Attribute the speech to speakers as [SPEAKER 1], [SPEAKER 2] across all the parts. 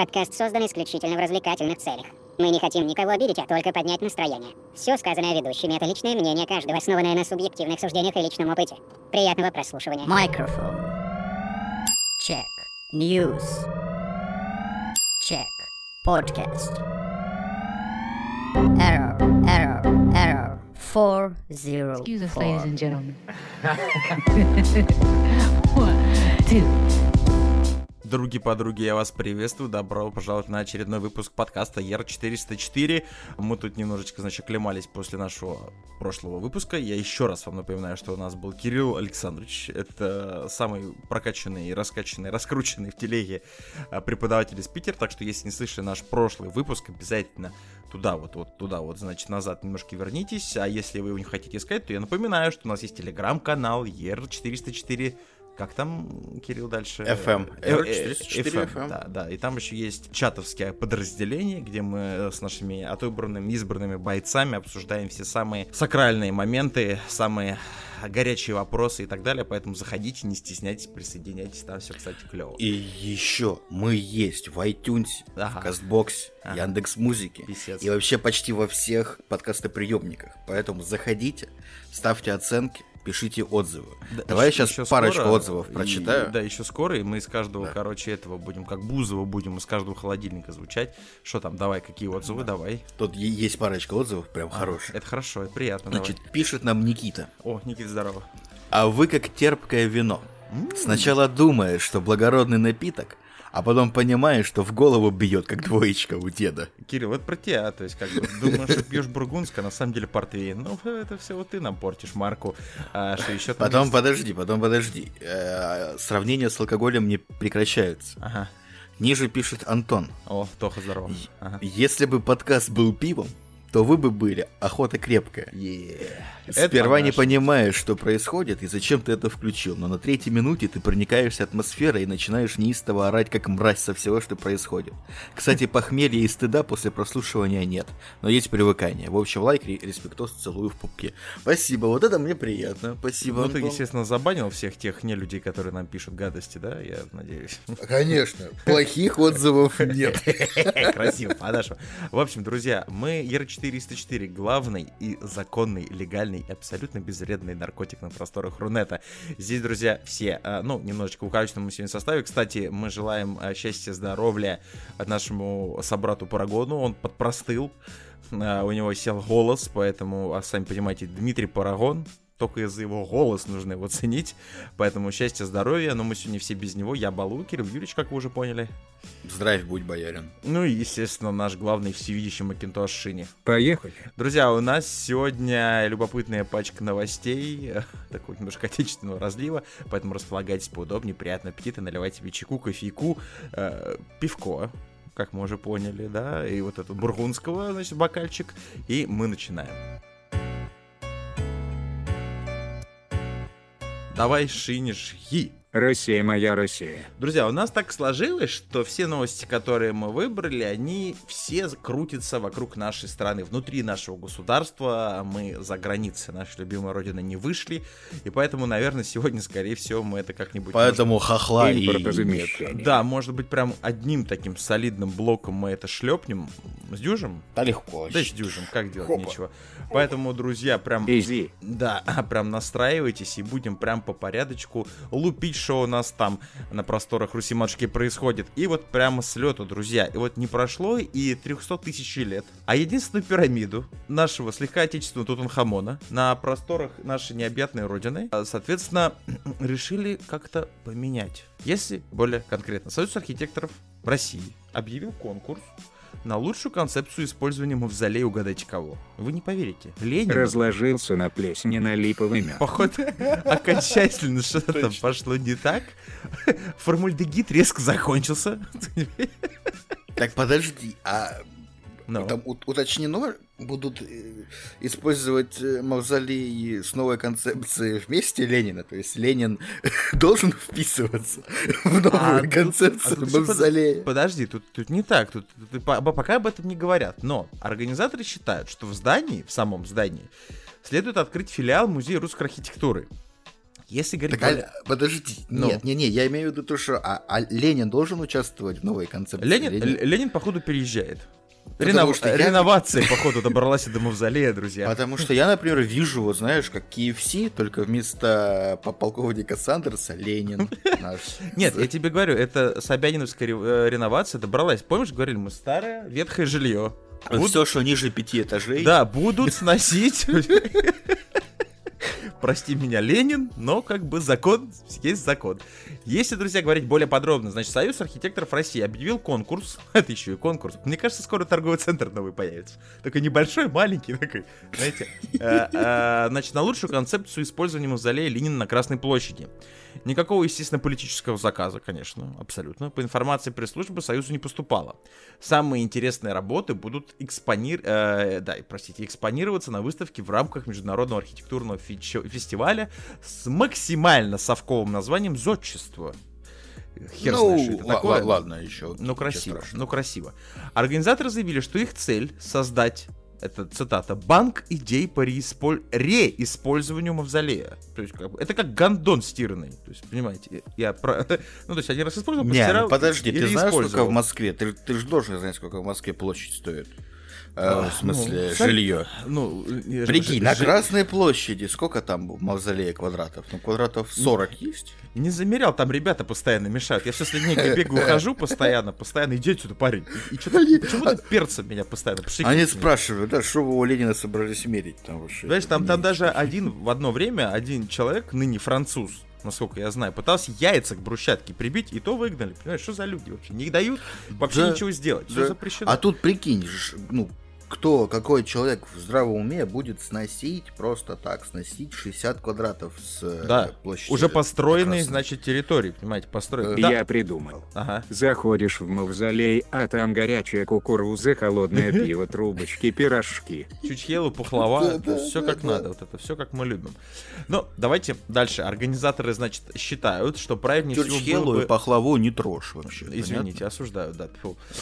[SPEAKER 1] Подкаст создан исключительно в развлекательных целях. Мы не хотим никого обидеть, а только поднять настроение. Все сказанное ведущими — это личное мнение каждого, основанное на субъективных суждениях и личном опыте. Приятного прослушивания.
[SPEAKER 2] Microphone. Check. News. Check. Podcast. Error. Error. Error. Four zero.
[SPEAKER 3] Excuse us, ladies and gentlemen. One, two.
[SPEAKER 4] Други-подруги, я вас приветствую. Добро пожаловать на очередной выпуск подкаста ER404. Мы тут немножечко, значит, клемались после нашего прошлого выпуска. Я еще раз вам напоминаю, что у нас был Кирилл Александрович. Это самый прокачанный раскачанный, раскрученный в телеге а, преподаватель из Питера. Так что, если не слышали наш прошлый выпуск, обязательно туда вот, вот туда вот, значит, назад немножко вернитесь. А если вы его не хотите искать, то я напоминаю, что у нас есть телеграм-канал ER404 как там, Кирилл, дальше?
[SPEAKER 5] FM.
[SPEAKER 4] Э, э,
[SPEAKER 5] R404 FM.
[SPEAKER 4] Да, да. И там еще есть чатовское подразделение, где мы с нашими отобранными, избранными бойцами обсуждаем все самые сакральные моменты, самые горячие вопросы и так далее. Поэтому заходите, не стесняйтесь, присоединяйтесь. Там все, кстати, клево.
[SPEAKER 5] И еще мы есть в iTunes,
[SPEAKER 4] Ага.
[SPEAKER 5] в Кастбоксе,
[SPEAKER 4] Ага.
[SPEAKER 5] Яндекс Музыке
[SPEAKER 4] Писец.
[SPEAKER 5] и вообще почти во всех подкастоприемниках. Поэтому заходите, ставьте оценки, пишите отзывы.
[SPEAKER 4] Да,
[SPEAKER 5] Давай
[SPEAKER 4] ещё-
[SPEAKER 5] сейчас парочку
[SPEAKER 4] скоро,
[SPEAKER 5] отзывов
[SPEAKER 4] и-
[SPEAKER 5] прочитаю.
[SPEAKER 4] да, еще скоро, и мы из каждого,
[SPEAKER 5] Да.
[SPEAKER 4] короче, этого будем, как Бузова будем из каждого холодильника звучать. Что там, давай, какие отзывы, давай.
[SPEAKER 5] Тут есть парочка отзывов, прям хороших.
[SPEAKER 4] Это хорошо, это приятно,
[SPEAKER 5] Значит, пишет нам Никита.
[SPEAKER 4] давай. О, Никита, здорово.
[SPEAKER 5] А вы как терпкое вино. Сначала думаешь, что благородный напиток, а потом понимаешь, что в голову бьет, как двоечка у деда.
[SPEAKER 4] Кирилл, это про тебя, то есть как бы думаешь, что пьешь бургундское, а на самом деле портвейн. Ну, это все вот ты нам портишь марку. А, что еще там
[SPEAKER 5] Потом
[SPEAKER 4] есть?
[SPEAKER 5] подожди, потом подожди. Э, Сравнения с алкоголем не прекращаются.
[SPEAKER 4] Ага.
[SPEAKER 5] Ниже пишет Антон.
[SPEAKER 4] О, Тоха, здорово. Ага.
[SPEAKER 5] Если бы подкаст был пивом, то вы бы были охота крепкая.
[SPEAKER 4] Это
[SPEAKER 5] Сперва не
[SPEAKER 4] по-нашему.
[SPEAKER 5] понимаешь, что происходит и зачем ты это включил, но на третьей минуте ты проникаешься атмосферой и начинаешь неистово орать, как мразь со всего, что происходит. Кстати, похмелья и стыда после прослушивания нет, но есть привыкание. В общем, лайк, ре- респектос, целую в пупке. Спасибо, вот это мне приятно. Спасибо,
[SPEAKER 4] Ну, ты, естественно, забанил всех тех не людей, которые нам пишут гадости, да? Я надеюсь.
[SPEAKER 5] Конечно, плохих отзывов нет.
[SPEAKER 4] Красиво, хорошо. В общем, друзья, мы ER404, главный и законный, легальный и абсолютно безвредный наркотик на просторах Рунета. Здесь, друзья, все, а, ну, немножечко укороченном сегодня составе. Кстати, мы желаем а, счастья, здоровья нашему собрату Парагону. Он подпростыл, а, у него сел голос, поэтому, а сами понимаете, Дмитрий Парагон, только из-за его голос нужно его ценить. Поэтому счастья, здоровья. Но мы сегодня все без него. Я Балу, Кирилл Юрьевич, как вы уже поняли.
[SPEAKER 5] Здравия будь, боярин.
[SPEAKER 4] Ну и, естественно, наш главный всевидящий Макинтош Шини.
[SPEAKER 6] Поехали.
[SPEAKER 4] Друзья, у нас сегодня любопытная пачка новостей, э, такого немножко отечественного разлива, поэтому располагайтесь поудобнее, приятного аппетита, наливайте себе чайку, кофейку, э, пивко, как мы уже поняли, да, и вот это бургундского, значит, бокальчик, и мы начинаем. Давай, Шини, жги.
[SPEAKER 6] Россия моя Россия.
[SPEAKER 4] Друзья, у нас так сложилось, что все новости, которые мы выбрали, они все крутятся вокруг нашей страны, внутри нашего государства. Мы за границы нашей любимой родины не вышли, и поэтому, наверное, сегодня, скорее всего, мы это как-нибудь...
[SPEAKER 5] Поэтому хохла и...
[SPEAKER 4] Да, может быть, прям одним таким солидным блоком мы это шлепнем. С дюжем?
[SPEAKER 5] Да легко.
[SPEAKER 4] Да, с дюжем, как делать
[SPEAKER 5] Хопа.
[SPEAKER 4] нечего. Поэтому, друзья, прям...
[SPEAKER 6] Изи.
[SPEAKER 4] Да, прям настраивайтесь и будем прям по порядочку лупить, что у нас там на просторах Руси матушки происходит. И вот прямо с лету, друзья. И вот не прошло и 300 тысяч лет. А единственную пирамиду нашего слегка отечественного Тутанхамона на просторах нашей необъятной родины, а, соответственно, решили как-то поменять. Если более конкретно, Союз архитекторов России объявил конкурс на лучшую концепцию использования мавзолея угадайте кого. Вы не поверите. Ленин
[SPEAKER 6] Разложился на плесени на липовый мед.
[SPEAKER 4] Походу, окончательно что-то там пошло не так. Формальдегид резко закончился.
[SPEAKER 5] Так подожди, а
[SPEAKER 4] Ну,
[SPEAKER 5] там у- уточнено, будут э, использовать э, мавзолей с новой концепцией вместе Ленина? То есть Ленин должен вписываться в новую
[SPEAKER 4] А тут- а
[SPEAKER 5] концепцию
[SPEAKER 4] тут всё
[SPEAKER 5] мавзолея?
[SPEAKER 4] Подожди, тут, тут не так. Тут, тут по- пока об этом не говорят. Но организаторы считают, что в здании, в самом здании, следует открыть филиал Музея русской архитектуры. Если говорить...
[SPEAKER 5] Так,
[SPEAKER 4] более-
[SPEAKER 5] а, подождите,
[SPEAKER 4] Ну.
[SPEAKER 5] нет, не, не, я имею в виду то, что а, а Ленин должен участвовать в новой концепции.
[SPEAKER 4] Ленин, Л- Ленин, походу, переезжает.
[SPEAKER 5] Потому
[SPEAKER 4] Ренов-
[SPEAKER 5] что я-
[SPEAKER 4] Реновация, походу, добралась и до мавзолея, друзья.
[SPEAKER 5] Потому что я, например, вижу, вот знаешь, как KFC, только вместо по- полковника Сандерса Ленин наш.
[SPEAKER 4] Нет, я тебе говорю, это Собяниновская э, реновация добралась. Помнишь, говорили, мы старое ветхое жилье.
[SPEAKER 5] Все, что ниже пяти этажей.
[SPEAKER 4] Да, будут сносить. Прости меня, Ленин, но как бы закон есть закон. Если, друзья, говорить более подробно, значит, Союз архитекторов России объявил конкурс. Это еще и конкурс. Мне кажется, скоро торговый центр новый появится. Такой небольшой, маленький такой, знаете. Э, э, Значит, на лучшую концепцию использования мавзолея Ленина на Красной площади. Никакого, естественно, политического заказа, конечно, абсолютно. По информации пресс-службы Союзу не поступало. Самые интересные работы будут экспонир... э, да, простите, экспонироваться на выставке в рамках Международного архитектурного фичо- фестиваля с максимально совковым названием «Зодчество». Хер
[SPEAKER 5] ну,
[SPEAKER 4] знает, что это такое.
[SPEAKER 5] ла- ладно, еще.
[SPEAKER 4] Ну, красиво, ну, красиво. Организаторы заявили, что их цель создать, это цитата, банк идей по реисполь- реиспользованию мавзолея. То есть, как бы, это как гандон стиранный. То есть, понимаете, я про... Ну, то есть, один раз использовал,
[SPEAKER 5] Не,
[SPEAKER 4] постирал
[SPEAKER 5] ну подожди, ты знаешь, сколько в Москве? Ты, ты же должен знать, сколько в Москве площадь стоит. Э,
[SPEAKER 4] А,
[SPEAKER 5] в смысле,
[SPEAKER 4] ну,
[SPEAKER 5] жилье.
[SPEAKER 4] Ну, э,
[SPEAKER 5] Прикинь,
[SPEAKER 4] ж-
[SPEAKER 5] на Красной площади сколько там в мавзолее квадратов? Ну, квадратов 40 есть?
[SPEAKER 4] Не замерял, там ребята постоянно мешают. Я все с линейкой бегаю, хожу постоянно, постоянно. Иди отсюда, парень. И что почему ты перцем меня постоянно пшикаешь?
[SPEAKER 5] Они спрашивают, да, что вы у Ленина собрались мерить там вообще?
[SPEAKER 4] Знаешь, там, там даже один в одно время, один человек, ныне француз, насколько я знаю, пытался яйца к брусчатке прибить, и то выгнали. Понимаешь, что за люди вообще? Не дают вообще
[SPEAKER 5] Да,
[SPEAKER 4] ничего сделать. Все
[SPEAKER 5] Да.
[SPEAKER 4] запрещено.
[SPEAKER 5] А тут прикинь, ну, кто, какой человек в здравом уме будет сносить просто так, сносить 60 квадратов с э,
[SPEAKER 4] да,
[SPEAKER 5] площади.
[SPEAKER 4] уже построенные,
[SPEAKER 5] Красной.
[SPEAKER 4] значит, территории, понимаете, построенные.
[SPEAKER 5] Э,
[SPEAKER 4] Да.
[SPEAKER 6] Я придумал.
[SPEAKER 4] Ага.
[SPEAKER 6] Заходишь в мавзолей, а там горячая кукуруза, холодное пиво, трубочки, пирожки.
[SPEAKER 4] Чучхелу, пухлова, все как надо, вот это все как мы любим. Но давайте дальше. Организаторы, значит, считают, что правильнее всего
[SPEAKER 5] Чурчхелу
[SPEAKER 4] было
[SPEAKER 5] и
[SPEAKER 4] бы...
[SPEAKER 5] пахлаву не трожь вообще.
[SPEAKER 4] Извините, осуждаю, да.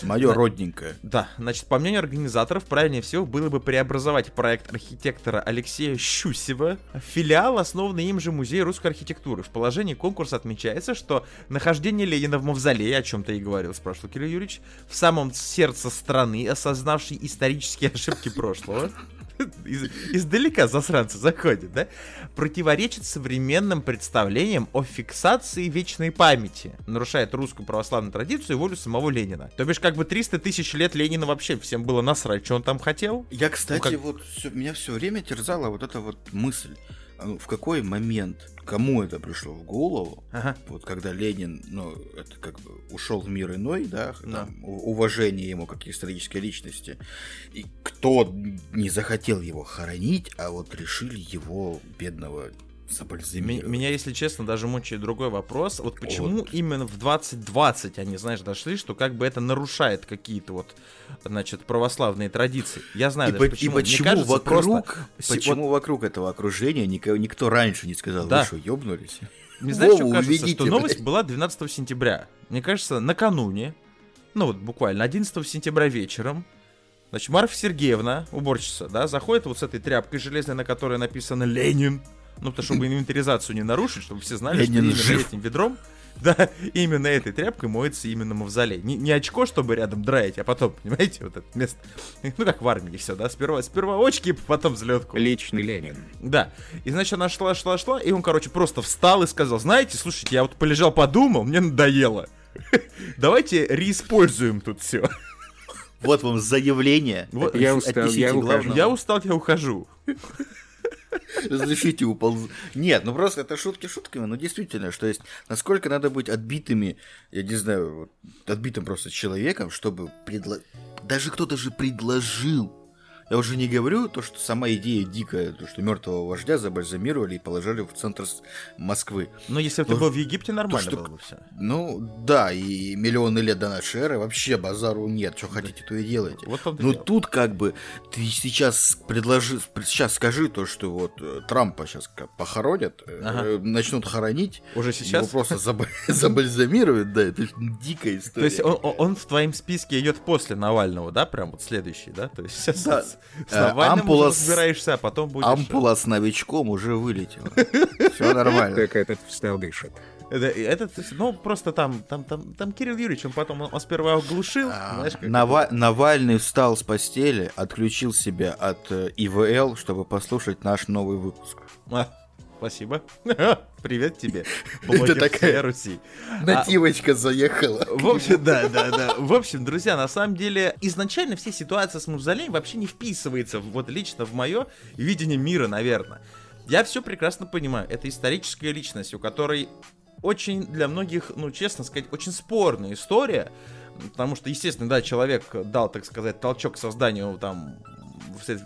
[SPEAKER 5] Мое родненькое.
[SPEAKER 4] Да, значит, по мнению организаторов, правильнее всего было бы преобразовать проект архитектора Алексея Щусева в филиал, основанный им же Музей русской архитектуры. В положении конкурса отмечается, что нахождение Ленина в мавзолее, о чем ты и говорил, спрашивал Кирилл Юрьевич, в самом сердце страны, осознавшей исторические ошибки прошлого, из- издалека засранцы заходят, да, противоречит современным представлениям о фиксации вечной памяти, нарушает русскую православную традицию и волю самого Ленина. То бишь, как бы 300 тысяч лет Ленина вообще всем было насрать, что он там хотел.
[SPEAKER 5] Я, кстати,
[SPEAKER 4] Ну, как-
[SPEAKER 5] вот всё- меня все время терзала вот эта вот мысль. А ну, В какой момент, кому это пришло в голову,
[SPEAKER 4] Ага.
[SPEAKER 5] вот когда Ленин, ну, это как бы ушел в мир иной, да,
[SPEAKER 4] Да.
[SPEAKER 5] там, уважение ему как исторической личности, и кто не захотел его хоронить, а вот решили его бедного Забальзамировать.
[SPEAKER 4] Меня, если честно, даже мучает другой вопрос. Вот почему именно в 2020 они, знаешь, дошли, что как бы это нарушает какие-то вот, значит, православные традиции. Я знаю
[SPEAKER 5] И,
[SPEAKER 4] даже
[SPEAKER 5] по- и
[SPEAKER 4] почему. Мне
[SPEAKER 5] почему
[SPEAKER 4] кажется,
[SPEAKER 5] вокруг,
[SPEAKER 4] просто-
[SPEAKER 5] почему вокруг этого окружения никого, никто раньше не сказал,
[SPEAKER 4] Да.
[SPEAKER 5] вы что, ёбнулись?
[SPEAKER 4] Мне знаешь, что кажется,
[SPEAKER 5] уведите,
[SPEAKER 4] что новость
[SPEAKER 5] блядь.
[SPEAKER 4] была 12 сентября. Мне кажется, накануне, ну вот буквально 11 сентября вечером, значит, Марфа Сергеевна, уборщица, да, заходит вот с этой тряпкой железной, на которой написано «Ленин», ну, потому чтобы инвентаризацию не нарушить, чтобы все знали, что
[SPEAKER 5] Ленин
[SPEAKER 4] именно
[SPEAKER 5] жив.
[SPEAKER 4] этим ведром, да, именно этой тряпкой моется именно мавзолей. Не, не очко, чтобы рядом драить, а потом, понимаете, вот это место. Ну, как в армии все, да, сперва, сперва очки, потом взлетку.
[SPEAKER 6] Личный Ленин.
[SPEAKER 4] Да. И значит, она шла, шла, шла, и он, короче, просто встал и сказал, знаете, слушайте, я вот полежал, подумал, мне надоело. Давайте реиспользуем тут все.
[SPEAKER 5] Вот вам заявление.
[SPEAKER 4] Вот.
[SPEAKER 6] Я устал, я ухожу.
[SPEAKER 4] Я устал, я ухожу.
[SPEAKER 5] Разрешите уполз... Нет, ну просто это шутки шутками, но действительно, что есть, насколько надо быть отбитыми, я не знаю, отбитым просто человеком, чтобы предло... Даже кто-то же предложил. Я уже не говорю то, что сама идея дикая, то, что мертвого вождя забальзамировали и положили в центр Москвы.
[SPEAKER 4] Но если бы ты
[SPEAKER 5] Ну,
[SPEAKER 4] был в Египте, нормально
[SPEAKER 5] что-
[SPEAKER 4] было бы все.
[SPEAKER 5] Ну, да, и миллионы лет до нашей эры вообще базару нет. Что хотите, то и делайте.
[SPEAKER 4] Вот он
[SPEAKER 5] Ну тут как бы ты сейчас предложи, сейчас скажи то, что вот э, Трампа сейчас похоронят, э,
[SPEAKER 4] Ага.
[SPEAKER 5] э, начнут хоронить,
[SPEAKER 4] Уже
[SPEAKER 5] его
[SPEAKER 4] сейчас?
[SPEAKER 5] просто заба- забальзамируют, да, это дикая
[SPEAKER 4] То
[SPEAKER 5] история.
[SPEAKER 4] есть он, он- он в твоем списке идет после Навального, да, прям вот следующий, да? То есть сейчас...
[SPEAKER 5] Да,
[SPEAKER 4] С
[SPEAKER 5] Э,
[SPEAKER 4] Навальным
[SPEAKER 5] ампула
[SPEAKER 4] уже разбираешься, а потом будешь...
[SPEAKER 5] Ампула с новичком уже вылетела. Все нормально.
[SPEAKER 6] Так этот встал дышит.
[SPEAKER 4] Это, этот, ну, просто там, там, там, там Кирилл Юрьевич, он потом, он сперва оглушил,
[SPEAKER 5] А,
[SPEAKER 4] знаешь, как
[SPEAKER 5] Нава- Навальный встал с постели, отключил себя от э, ИВЛ, чтобы послушать наш новый выпуск.
[SPEAKER 4] А, спасибо. Привет тебе, блогер
[SPEAKER 5] такая-
[SPEAKER 4] Руси. А,
[SPEAKER 5] Нативочка заехала.
[SPEAKER 4] В общем, да, да, да. В общем, друзья, на самом деле, изначально все ситуация с Мавзолеем вообще не вписывается вот лично в мое видение мира, наверное. Я все прекрасно понимаю. Это историческая личность, у которой очень для многих, ну, честно сказать, очень спорная история. Потому что, естественно, да, человек дал, так сказать, толчок к созданию там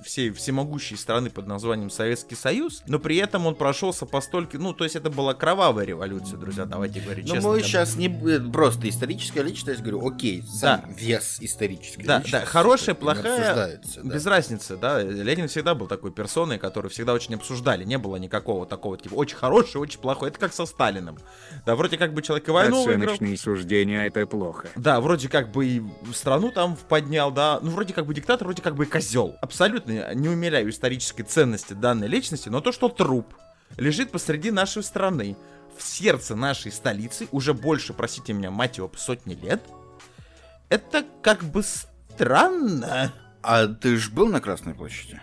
[SPEAKER 4] всей всемогущей страны под названием Советский Союз, но при этом он прошелся по столько, ну, то есть это была кровавая революция, друзья, давайте говорить
[SPEAKER 5] Но
[SPEAKER 4] честно.
[SPEAKER 5] мы
[SPEAKER 4] Да.
[SPEAKER 5] сейчас не б- просто историческая личность, говорю, окей, сам вес исторической
[SPEAKER 4] Да,
[SPEAKER 5] личности.
[SPEAKER 4] да, хорошая, плохая,
[SPEAKER 5] обсуждается, да.
[SPEAKER 4] без разницы, да. Ленин всегда был такой персоной, которую всегда очень обсуждали. Не было никакого такого, типа, очень хороший, очень плохой. Это как со Сталиным. Да, вроде как бы человек и войну выиграл.
[SPEAKER 6] Оценочные суждения это плохо.
[SPEAKER 4] Да, вроде как бы и страну там поднял, да. Ну, вроде как бы диктатор, вроде как бы и козел. Абсолютно не умеряю исторической ценности данной личности, но то, что труп лежит посреди нашей страны, в сердце нашей столицы, уже больше, простите меня, мать его, сотни лет, это как бы странно.
[SPEAKER 5] А ты ж был на Красной площади?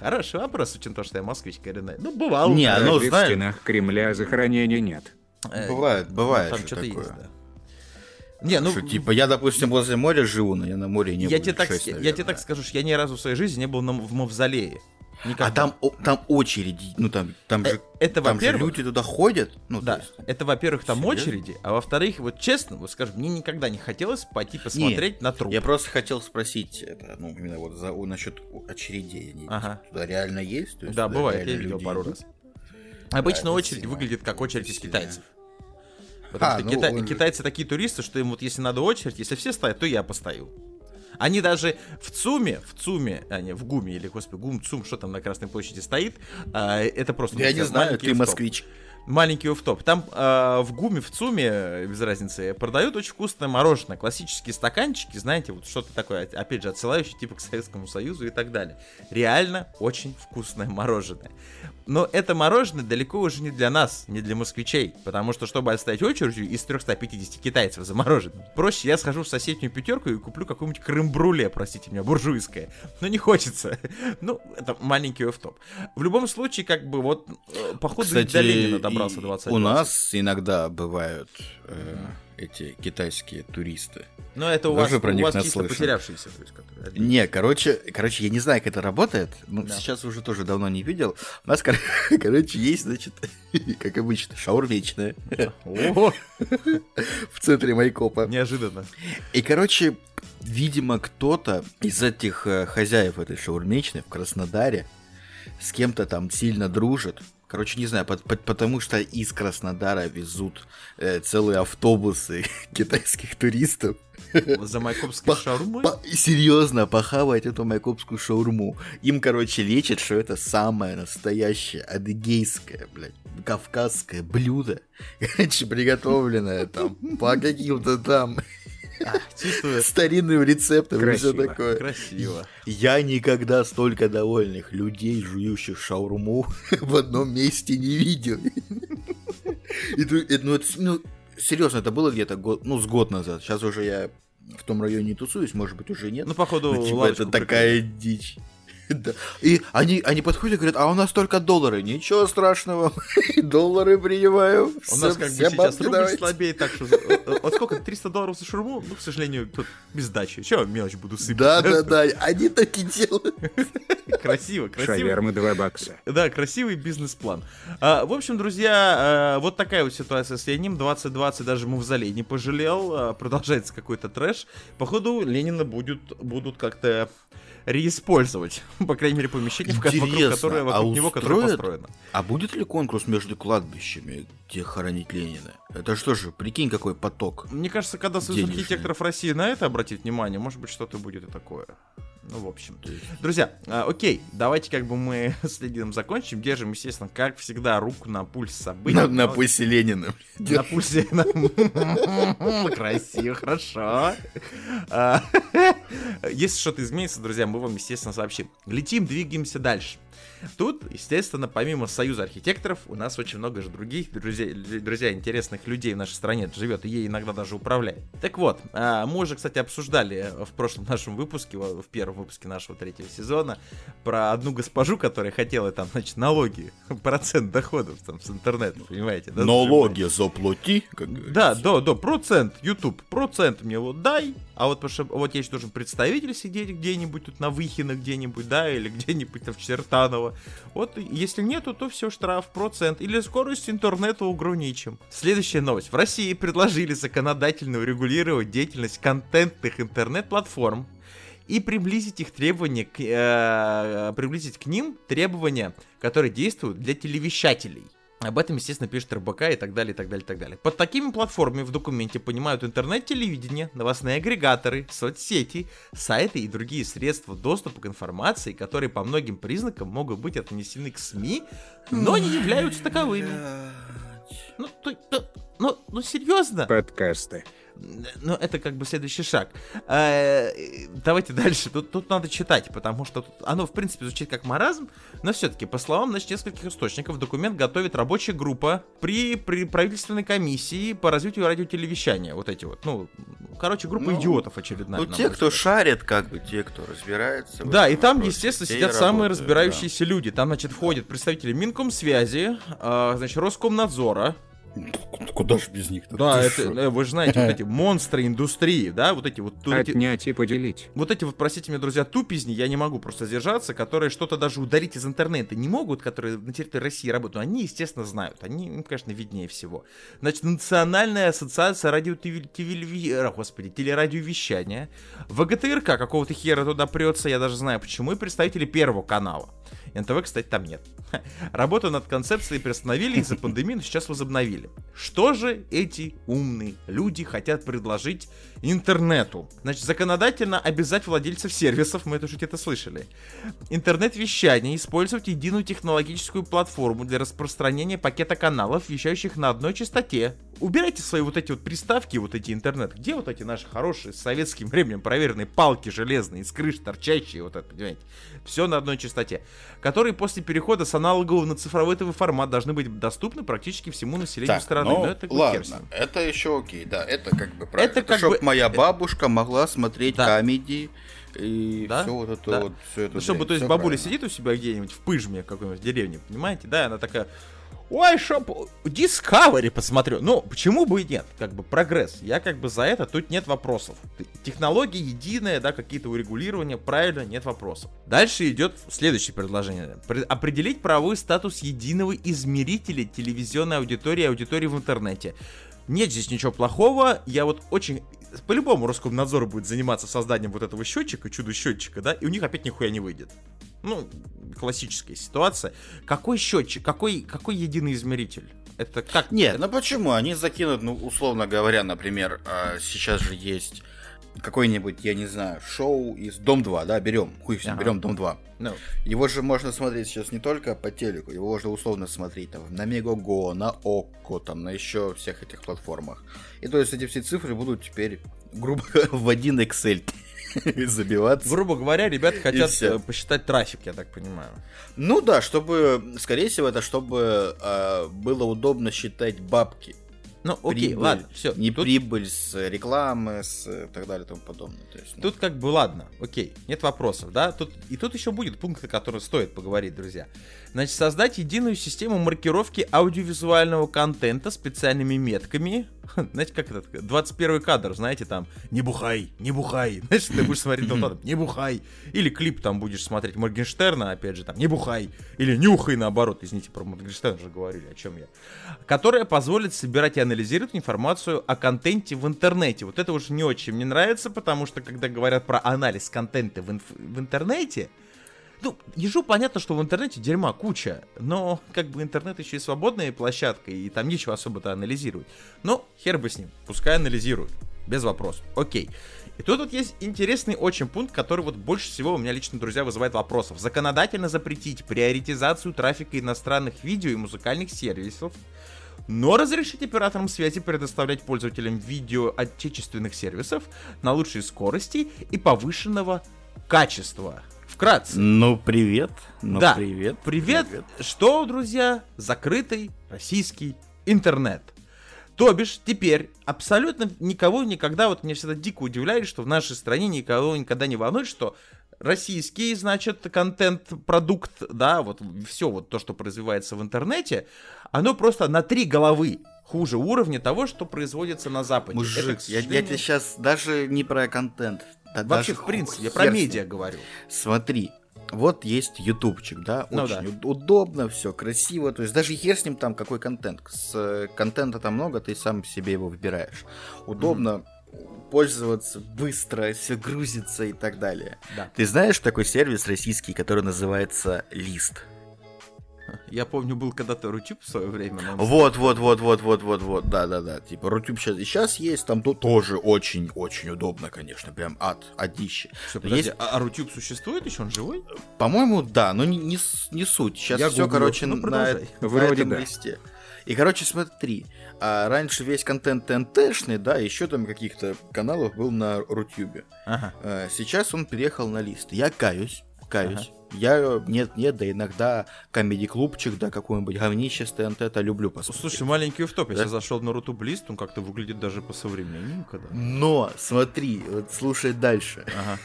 [SPEAKER 4] Хороший вопрос, учитывая то, что я москвич коренной. Ну, бывал.
[SPEAKER 5] Не, ну,
[SPEAKER 6] в стенах Кремля захоронения нет?
[SPEAKER 4] Э,
[SPEAKER 5] Бывает, бывает.
[SPEAKER 4] Там
[SPEAKER 5] что
[SPEAKER 4] что-то
[SPEAKER 5] такое.
[SPEAKER 4] есть, да. Не, ну,
[SPEAKER 5] Что, типа, я, допустим, возле моря живу, но я на море не
[SPEAKER 4] я
[SPEAKER 5] был
[SPEAKER 4] тебе, так,
[SPEAKER 5] шесть,
[SPEAKER 4] я тебе так скажу, что я ни разу в своей жизни не был на, в мавзолее. Никогда.
[SPEAKER 5] А там, о- там очереди, ну там, там
[SPEAKER 4] Э,
[SPEAKER 5] же,
[SPEAKER 4] это,
[SPEAKER 5] там же люди туда ходят. Ну,
[SPEAKER 4] Да,
[SPEAKER 5] есть-
[SPEAKER 4] это, во-первых, там
[SPEAKER 5] Серьезно?
[SPEAKER 4] очереди, а во-вторых, вот честно, вот скажем, мне никогда не хотелось пойти посмотреть на труп.
[SPEAKER 5] Я просто хотел спросить, это, ну, именно вот за, насчет очередей. Они
[SPEAKER 4] Ага.
[SPEAKER 5] туда реально есть? То есть
[SPEAKER 4] Да, бывает, я видел пару раз. Обычно
[SPEAKER 5] это
[SPEAKER 4] очередь выглядит как очередь из китайцев. Потому
[SPEAKER 5] А,
[SPEAKER 4] что
[SPEAKER 5] ну,
[SPEAKER 4] кита-
[SPEAKER 5] он
[SPEAKER 4] китайцы такие туристы, что им вот если надо очередь, если все стоят, то я постою. Они даже в ЦУМе, в ЦУМе, а не в ГУМе, или, господи, ГУМ, ЦУМ, что там на Красной площади стоит, а, это просто...
[SPEAKER 5] Я
[SPEAKER 4] друзья,
[SPEAKER 5] не знаю, ты москвич.
[SPEAKER 4] Маленький офф-топ. Там а, в ГУМе, в ЦУМе, э, без разницы, продают очень вкусное мороженое. Классические стаканчики, знаете, вот что-то такое, опять же, отсылающее типа к Советскому Союзу и так далее. Реально очень вкусное мороженое. Но это мороженое далеко уже не для нас, не для москвичей. Потому что, чтобы отстоять очередью из 350 китайцев за мороженое, проще я схожу в соседнюю пятерку и куплю какую-нибудь крем-бруле, простите меня, буржуйское. Но не хочется. Ну, это маленький офф-топ. В любом случае, как бы вот, э, походу, и до Ленина добрался
[SPEAKER 5] и
[SPEAKER 4] 20
[SPEAKER 5] у нас иногда бывают э, эти китайские туристы.
[SPEAKER 4] Но это у
[SPEAKER 5] Тоже
[SPEAKER 4] вас,
[SPEAKER 5] про
[SPEAKER 4] у
[SPEAKER 5] них
[SPEAKER 4] вас чисто
[SPEAKER 5] наслышан.
[SPEAKER 4] потерявшиеся. То есть, которые...
[SPEAKER 5] Не, короче, короче, я не знаю, как это работает. Ну,
[SPEAKER 4] Да.
[SPEAKER 5] сейчас уже тоже давно не видел. У нас, кор- короче, есть, значит, как обычно, шаурмечная в центре Майкопа.
[SPEAKER 4] неожиданно.
[SPEAKER 5] И, короче, видимо, кто-то из этих э, хозяев этой шаурмечной в Краснодаре с кем-то там сильно дружит. Короче, не знаю, пот- пот- потому что из Краснодара везут э, целые автобусы китайских туристов.
[SPEAKER 4] За майкопской
[SPEAKER 5] По-
[SPEAKER 4] шаурмой?
[SPEAKER 5] По- серьезно, похавать эту майкопскую шаурму. Им, короче, лечат, что это самое настоящее адыгейское, блядь, кавказское блюдо. Короче, приготовленное там по каким-то там
[SPEAKER 4] Чувствую.
[SPEAKER 5] старинным рецептам и все такое.
[SPEAKER 4] Красиво.
[SPEAKER 5] Я никогда столько довольных людей, жующих шаурму, в одном месте не видел. И ну, это ну, серьезно, это было где-то год, ну, с год назад. Сейчас уже я в том районе не тусуюсь, может быть, уже нет.
[SPEAKER 4] Ну, походу,
[SPEAKER 5] Ну, типа, это такая дичь. Да. И они, они подходят и говорят, а у нас только доллары. Ничего страшного, доллары принимаю.
[SPEAKER 4] У нас как бы сейчас рубль
[SPEAKER 5] давайте».
[SPEAKER 4] слабеет, так что... э, э, Вот сколько? 300 долларов за шурму? Ну, к сожалению, тут без дачи. Че мелочь буду сыпать?
[SPEAKER 5] Да, да, да, они так и делают.
[SPEAKER 4] Красиво, красиво.
[SPEAKER 6] Шавермы 2 бакса.
[SPEAKER 4] Да, красивый бизнес-план. А, в общем, друзья, а, вот такая вот ситуация с Лениным. 2020 даже Мавзолей не пожалел. А, продолжается какой-то трэш. Походу, Ленина будет, будут как-то реиспользовать. По крайней мере, помещение, в ко- вокруг
[SPEAKER 5] Интересно,
[SPEAKER 4] которое,
[SPEAKER 5] а
[SPEAKER 4] вокруг него, которое
[SPEAKER 5] устроят?
[SPEAKER 4] построено.
[SPEAKER 5] А будет ли конкурс между кладбищами, где хоронить Ленина? Это что же, прикинь, какой поток.
[SPEAKER 4] Мне кажется, когда Союз архитекторов России на это обратит внимание, может быть, что-то будет и такое. Ну, в общем. Друзья, а, окей, давайте как бы мы с Лениным закончим. Держим, естественно, как всегда, руку на пульс событий.
[SPEAKER 5] На, на пульсе Ленина.
[SPEAKER 4] На пульсе. Красиво, хорошо. А, Если что-то изменится, друзья, мы вам, естественно, сообщим. Летим, двигаемся дальше. Тут, естественно, помимо Союза архитекторов, у нас очень много же других друзей, друзья, интересных людей в нашей стране живет, и ей иногда даже управляет. Так вот, а, мы уже, кстати, обсуждали в прошлом нашем выпуске, в первом выпуске нашего третьего сезона, про одну госпожу, которая хотела там, значит, налоги, процент доходов там с интернета, понимаете? да,
[SPEAKER 5] Налоги заплати, как
[SPEAKER 4] да, да, да, процент, YouTube, процент мне вот дай, а вот потому что вот я еще должен представитель сидеть где-нибудь тут на Выхино где-нибудь, да, или где-нибудь там в Чертаново. Вот если нету, то все, штраф, процент, или скорость интернета ограничим. Следующая новость. В России предложили законодательно урегулировать деятельность контентных интернет-платформ и приблизить их требования, к, э, приблизить к ним требования, которые действуют для телевещателей. Об этом, естественно, пишет РБК и так далее, и так далее, и так далее. Под такими платформами в документе понимают интернет-телевидение, новостные агрегаторы, соцсети, сайты и другие средства доступа к информации, которые по многим признакам могут быть отнесены к СМИ, но не являются таковыми. Ну, то- то- ну, ну серьезно?
[SPEAKER 6] Подкасты.
[SPEAKER 4] Ну, это как бы следующий шаг. Э, Давайте дальше. Тут, тут надо читать, потому что тут оно, в принципе, звучит как маразм, но все-таки, по словам значит, нескольких источников, документ готовит рабочая группа при, при правительственной комиссии по развитию радиотелевещания. Вот эти вот. Ну, короче, группа
[SPEAKER 5] Ну,
[SPEAKER 4] идиотов очередная.
[SPEAKER 5] Ну, те, кто шарит, как бы, те, кто разбирается.
[SPEAKER 4] Да, и там,
[SPEAKER 5] вопросе,
[SPEAKER 4] естественно, сидят самые
[SPEAKER 5] работают,
[SPEAKER 4] разбирающиеся люди. Там, значит, входят представители Минкомсвязи, э, значит, Роскомнадзора,
[SPEAKER 5] да. Куда ж без них-то?
[SPEAKER 4] да,
[SPEAKER 5] Ты
[SPEAKER 4] это,
[SPEAKER 5] шо?
[SPEAKER 4] э, вы же знаете, вот эти монстры индустрии, да, вот эти вот... вот эти-
[SPEAKER 6] Отнять и поделить.
[SPEAKER 4] Вот эти вот, простите меня, друзья, тупизни, я не могу просто сдержаться, которые что-то даже удалить из интернета не могут, которые на территории России работают, но они, естественно, знают. Они, им, конечно, виднее всего. Значит, Национальная ассоциация радио господи, телерадиовещания, ВГТРК какого-то хера туда прется, я даже знаю почему, и представители Первого канала. НТВ, кстати, там нет. Работу над концепцией приостановили из-за пандемии, но сейчас возобновили. Что же эти умные люди хотят предложить интернету? Значит, законодательно обязать владельцев сервисов, мы это уже где-то слышали, интернет-вещание использовать единую технологическую платформу для распространения пакета каналов, вещающих на одной частоте. Убирайте свои вот эти вот приставки, вот эти интернет. Где вот эти наши хорошие с советским временем проверенные палки железные из крыш торчащие, вот это, понимаете? Все на одной частоте. Которые после перехода с аналогового на цифровой ТВ формат должны быть доступны практически всему населению
[SPEAKER 5] Так,
[SPEAKER 4] страны.
[SPEAKER 5] ну,
[SPEAKER 4] Но это ну, с
[SPEAKER 5] ладно, это еще окей, да, это как бы правильно.
[SPEAKER 4] Это как бы-
[SPEAKER 5] моя
[SPEAKER 4] э,
[SPEAKER 5] бабушка могла смотреть
[SPEAKER 4] да.
[SPEAKER 5] комедии и
[SPEAKER 4] Да,
[SPEAKER 5] все вот это
[SPEAKER 4] да.
[SPEAKER 5] вот, все это.
[SPEAKER 4] Ну, чтобы, то есть, бабуля
[SPEAKER 5] правильно.
[SPEAKER 4] сидит у себя где-нибудь в пыжме какой-нибудь деревне, понимаете, да, она такая, ой, шоп, Discovery посмотрю. Ну, почему бы и нет? Как бы прогресс. Я как бы за это, тут нет вопросов. Т- Технология единая, да, какие-то урегулирования, правильно, нет вопросов. Дальше идет следующее предложение. Пре- Определить правовой статус единого измерителя телевизионной аудитории и аудитории в интернете. Нет здесь ничего плохого. Я вот очень... По-любому Роскомнадзор будет заниматься созданием вот этого счетчика, чудо-счетчика, да, и у них опять нихуя не выйдет. Ну, классическая ситуация. Какой счетчик, какой, какой единый измеритель? Это как?
[SPEAKER 5] Нет, ну почему? Они закинут, ну, условно говоря, например, а, сейчас же есть какое-нибудь, я не знаю, шоу из Дом 2, да, берем, хуй ним,
[SPEAKER 4] Ага.
[SPEAKER 5] берем Дом 2.
[SPEAKER 4] Ну,
[SPEAKER 5] Его же можно смотреть сейчас не только по телеку, его можно условно смотреть там на Мегаго, на Окко, там на еще всех этих платформах. И то есть эти все цифры будут теперь, грубо говоря, в один Excel забиваться.
[SPEAKER 4] грубо говоря, ребята хотят э, посчитать трафик, я так понимаю.
[SPEAKER 5] Ну да, чтобы, скорее всего, это чтобы э, было удобно считать бабки.
[SPEAKER 4] Ну, окей,
[SPEAKER 5] Прибыль,
[SPEAKER 4] ладно, все.
[SPEAKER 5] Не
[SPEAKER 4] тут,
[SPEAKER 5] прибыль с рекламы, с э, так далее и тому подобное. То есть, ну,
[SPEAKER 4] тут как бы ладно, окей, нет вопросов, да? Тут, и тут еще будет пункт, о котором стоит поговорить, друзья. Значит, создать единую систему маркировки аудиовизуального контента специальными метками. Знаете, как этот 21 кадр, знаете, там «Не бухай, не бухай». Знаешь, ты будешь смотреть там «Не бухай». Или клип там будешь смотреть Моргенштерна, опять же, там «Не бухай». Или «Нюхай» наоборот, извините, про Моргенштерна же говорили, о чем я. Которая позволит собирать и анализировать информацию о контенте в интернете. Вот это уже не очень мне нравится, потому что когда говорят про анализ контента в, инф- в интернете, ну, ежу понятно, что в интернете дерьма куча, но как бы интернет еще и свободная площадка, и там нечего особо-то анализировать. Но хер бы с ним, пускай анализируют. без вопросов. Окей. И тут вот есть интересный очень пункт, который вот больше всего у меня лично, друзья, вызывает вопросов. Законодательно запретить приоритизацию трафика иностранных видео и музыкальных сервисов, но разрешить операторам связи предоставлять пользователям видео отечественных сервисов на лучшей скорости и повышенного качества. Вкратце.
[SPEAKER 5] Ну, привет. Ну,
[SPEAKER 4] да.
[SPEAKER 5] привет.
[SPEAKER 4] Привет. Что, друзья? Закрытый российский интернет. То бишь, теперь абсолютно никого никогда, вот меня всегда дико удивляет, что в нашей стране никого никогда не волнует, что российский, значит, контент-продукт, да, вот все вот то, что развивается в интернете, оно просто на три головы хуже уровня того, что производится на Западе.
[SPEAKER 5] Мужик,
[SPEAKER 4] Это,
[SPEAKER 5] я, я тебе сейчас даже не про контент. Да
[SPEAKER 4] Вообще, в принципе, я про медиа говорю.
[SPEAKER 5] Смотри, вот есть ютубчик, да,
[SPEAKER 4] Ну
[SPEAKER 5] очень уд- удобно, все красиво, то есть даже хер с ним там какой контент, с э, контента там много, ты сам себе его выбираешь. Удобно пользоваться быстро, все грузится и так далее.
[SPEAKER 4] Да.
[SPEAKER 5] Ты знаешь такой сервис российский, который называется Лист?
[SPEAKER 4] Я помню, был когда-то Рутюб в свое время. но
[SPEAKER 5] Вот, вот, вот, вот, вот, вот, вот, да, да, да. Типа Рутюб сейчас и сейчас есть, там то- тоже очень, очень удобно, конечно, прям ад, адище. Но
[SPEAKER 4] подожди,
[SPEAKER 5] есть-
[SPEAKER 4] а, а Рутюб существует еще? Он живой?
[SPEAKER 5] По-моему, да, но не, не, не суть. Сейчас
[SPEAKER 4] Я
[SPEAKER 5] все,
[SPEAKER 4] гуглю.
[SPEAKER 5] короче,
[SPEAKER 4] Ну,
[SPEAKER 5] на,
[SPEAKER 4] продолжай.
[SPEAKER 5] на
[SPEAKER 6] Вроде
[SPEAKER 5] этом
[SPEAKER 6] да.
[SPEAKER 5] листе. И, короче, смотри, а раньше весь контент ТНТшный, да, еще там каких-то каналов был на Рутюбе.
[SPEAKER 4] Ага.
[SPEAKER 5] А Сейчас он переехал на лист. Я каюсь, каюсь. Я нет-нет, да иногда комедий-клубчик, да какой-нибудь говнище с ТНТ-то люблю посмотреть.
[SPEAKER 4] Слушай, маленький офтоп, я
[SPEAKER 5] Да?
[SPEAKER 4] сейчас зашел на Рутуб лист, он как-то выглядит даже по-современненько, да.
[SPEAKER 5] Но, смотри, вот слушай дальше.
[SPEAKER 4] Ага.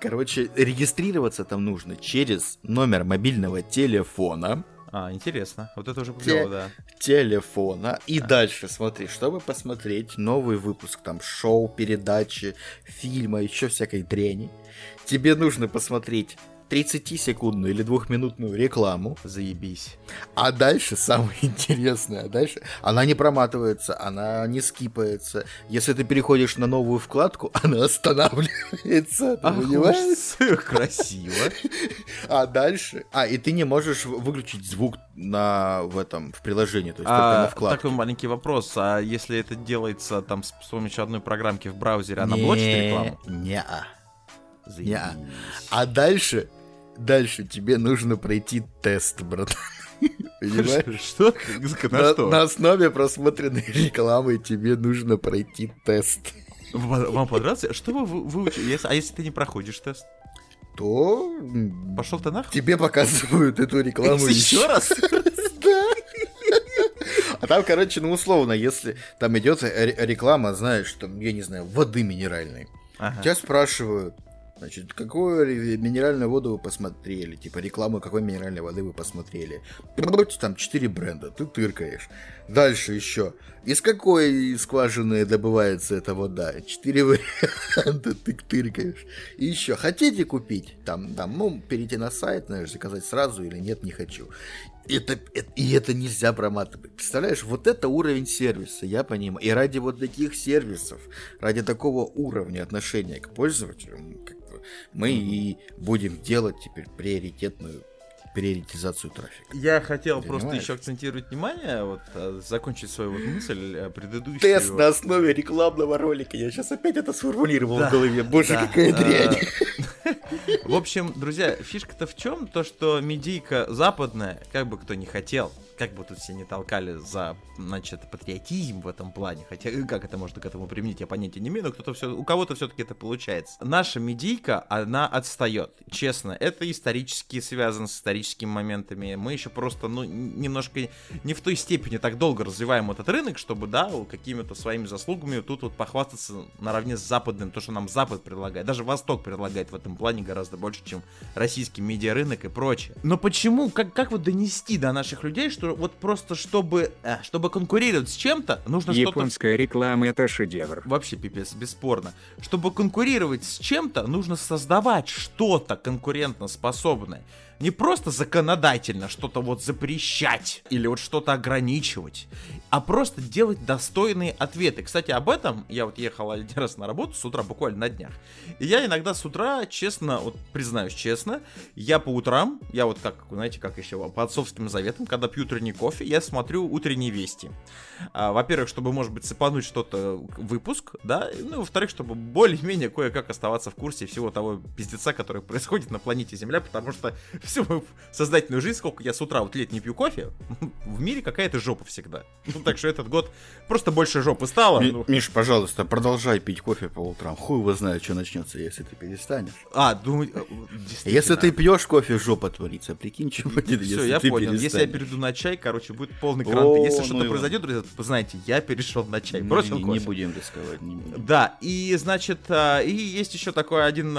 [SPEAKER 5] Короче, регистрироваться там нужно через номер мобильного телефона.
[SPEAKER 4] А, интересно. Вот это уже
[SPEAKER 5] Те-
[SPEAKER 4] побело, да.
[SPEAKER 5] телефона. И дальше, смотри, чтобы посмотреть новый выпуск там шоу, передачи, фильма, еще всякой дряни, тебе нужно посмотреть 30-секундную или двухминутную рекламу,
[SPEAKER 4] Заебись.
[SPEAKER 5] а дальше самое интересное, а дальше она не проматывается, она не скипается. Если ты переходишь на новую вкладку, она останавливается, ты
[SPEAKER 4] Ах,
[SPEAKER 5] понимаешь?
[SPEAKER 4] красиво.
[SPEAKER 5] А дальше, а и ты не можешь выключить звук на в этом в приложении, то есть только
[SPEAKER 4] А,
[SPEAKER 5] на вкладке.
[SPEAKER 4] такой маленький вопрос. А если это делается там с с помощью одной программки в браузере, она блочит рекламу?
[SPEAKER 5] Не-а.
[SPEAKER 4] Заебись.
[SPEAKER 5] А дальше, дальше тебе нужно пройти тест, брат. Понимаешь?
[SPEAKER 4] Что? На что?
[SPEAKER 5] на основе просмотренной рекламы тебе нужно пройти тест.
[SPEAKER 4] Вам вам понравился? Что вы вы- выучили? А если ты не проходишь тест?
[SPEAKER 5] То
[SPEAKER 4] Пошел ты нахуй?
[SPEAKER 5] тебе показывают эту рекламу
[SPEAKER 4] Еще раз?
[SPEAKER 5] Да. А там, короче, ну условно, если там идет ре- реклама, знаешь, там, я не знаю, воды минеральной.
[SPEAKER 4] Ага.
[SPEAKER 5] Тебя спрашивают, значит, какую минеральную воду вы посмотрели? Типа рекламу какой минеральной воды вы посмотрели? Там четыре бренда, ты тыркаешь. Дальше еще. Из какой скважины добывается эта вода? Четыре варианта, ты тыркаешь. И еще, хотите купить? Там, там, ну, перейти на сайт, знаешь, заказать сразу или нет, не хочу. Это, это- и это нельзя проматывать. Представляешь, вот это уровень сервиса, я понимаю. И ради вот таких сервисов, ради такого уровня отношения к пользователю, мы и будем делать теперь приоритетную приоритизацию трафика.
[SPEAKER 4] Я хотел просто
[SPEAKER 5] Понимаешь?
[SPEAKER 4] еще акцентировать внимание, вот э, закончить свою вот мысль э, предыдущую.
[SPEAKER 5] Тест на основе рекламного ролика. Я сейчас опять это сформулировал
[SPEAKER 4] Да,
[SPEAKER 5] в голове. Боже,
[SPEAKER 4] да,
[SPEAKER 5] какая дрянь.
[SPEAKER 4] э, В общем, друзья, фишка-то в чем? То, что медийка западная, как бы кто не хотел, как бы тут все не толкали за, значит, патриотизм в этом плане, хотя э, как это можно к этому применить, я понятия не имею, но кто-то все, у кого-то все-таки это получается. Наша медийка, она отстает, честно, это исторически связано с историческими моментами, мы еще просто, ну, немножко не в той степени так долго развиваем этот рынок, чтобы, да, какими-то своими заслугами тут вот похвастаться наравне с западным, то, что нам Запад предлагает, даже Восток предлагает в этом плане гораздо больше, чем российский медиарынок и прочее. Но почему, как, как вот донести до наших людей, что вот просто чтобы, э, чтобы конкурировать с чем-то, нужно что-то
[SPEAKER 6] Японская реклама это шедевр.
[SPEAKER 4] Вообще пипец, бесспорно. Чтобы конкурировать с чем-то, нужно создавать что-то конкурентоспособное. Не просто законодательно что-то вот запрещать или вот что-то ограничивать, а просто делать достойные ответы. Кстати, об этом я вот ехал один раз на работу с утра, буквально на днях. И я иногда с утра, честно, вот признаюсь честно, я по утрам, я вот как, знаете, как еще по отцовским заветам, когда пью утренний кофе, я смотрю утренние вести. А, во-первых, чтобы, может быть, цепануть что-то выпуск, да, ну, во-вторых, чтобы более-менее кое-как оставаться в курсе всего того пиздеца, который происходит на планете Земля, потому что всю мою создательную жизнь, сколько я с утра вот лет не пью кофе, в мире какая-то жопа всегда. Ну, так что этот год просто больше жопы стало.
[SPEAKER 5] Ми-
[SPEAKER 4] ну.
[SPEAKER 5] Миш, пожалуйста, продолжай пить кофе по утрам. Хуй его знает, что начнется, если ты перестанешь.
[SPEAKER 4] А, думаю, э.
[SPEAKER 5] Если ты пьешь кофе, жопа творится. Прикинь, что будет,
[SPEAKER 4] Все, я понял. Если я перейду на чай, короче, будет полный
[SPEAKER 5] О,
[SPEAKER 4] кранты. Если что-то произойдет, друзья, знаете, я перешел на чай.
[SPEAKER 5] Не-
[SPEAKER 4] Бросил
[SPEAKER 5] не,
[SPEAKER 4] кофе.
[SPEAKER 5] не будем рисковать.
[SPEAKER 4] Да, и значит, а, и есть еще такой один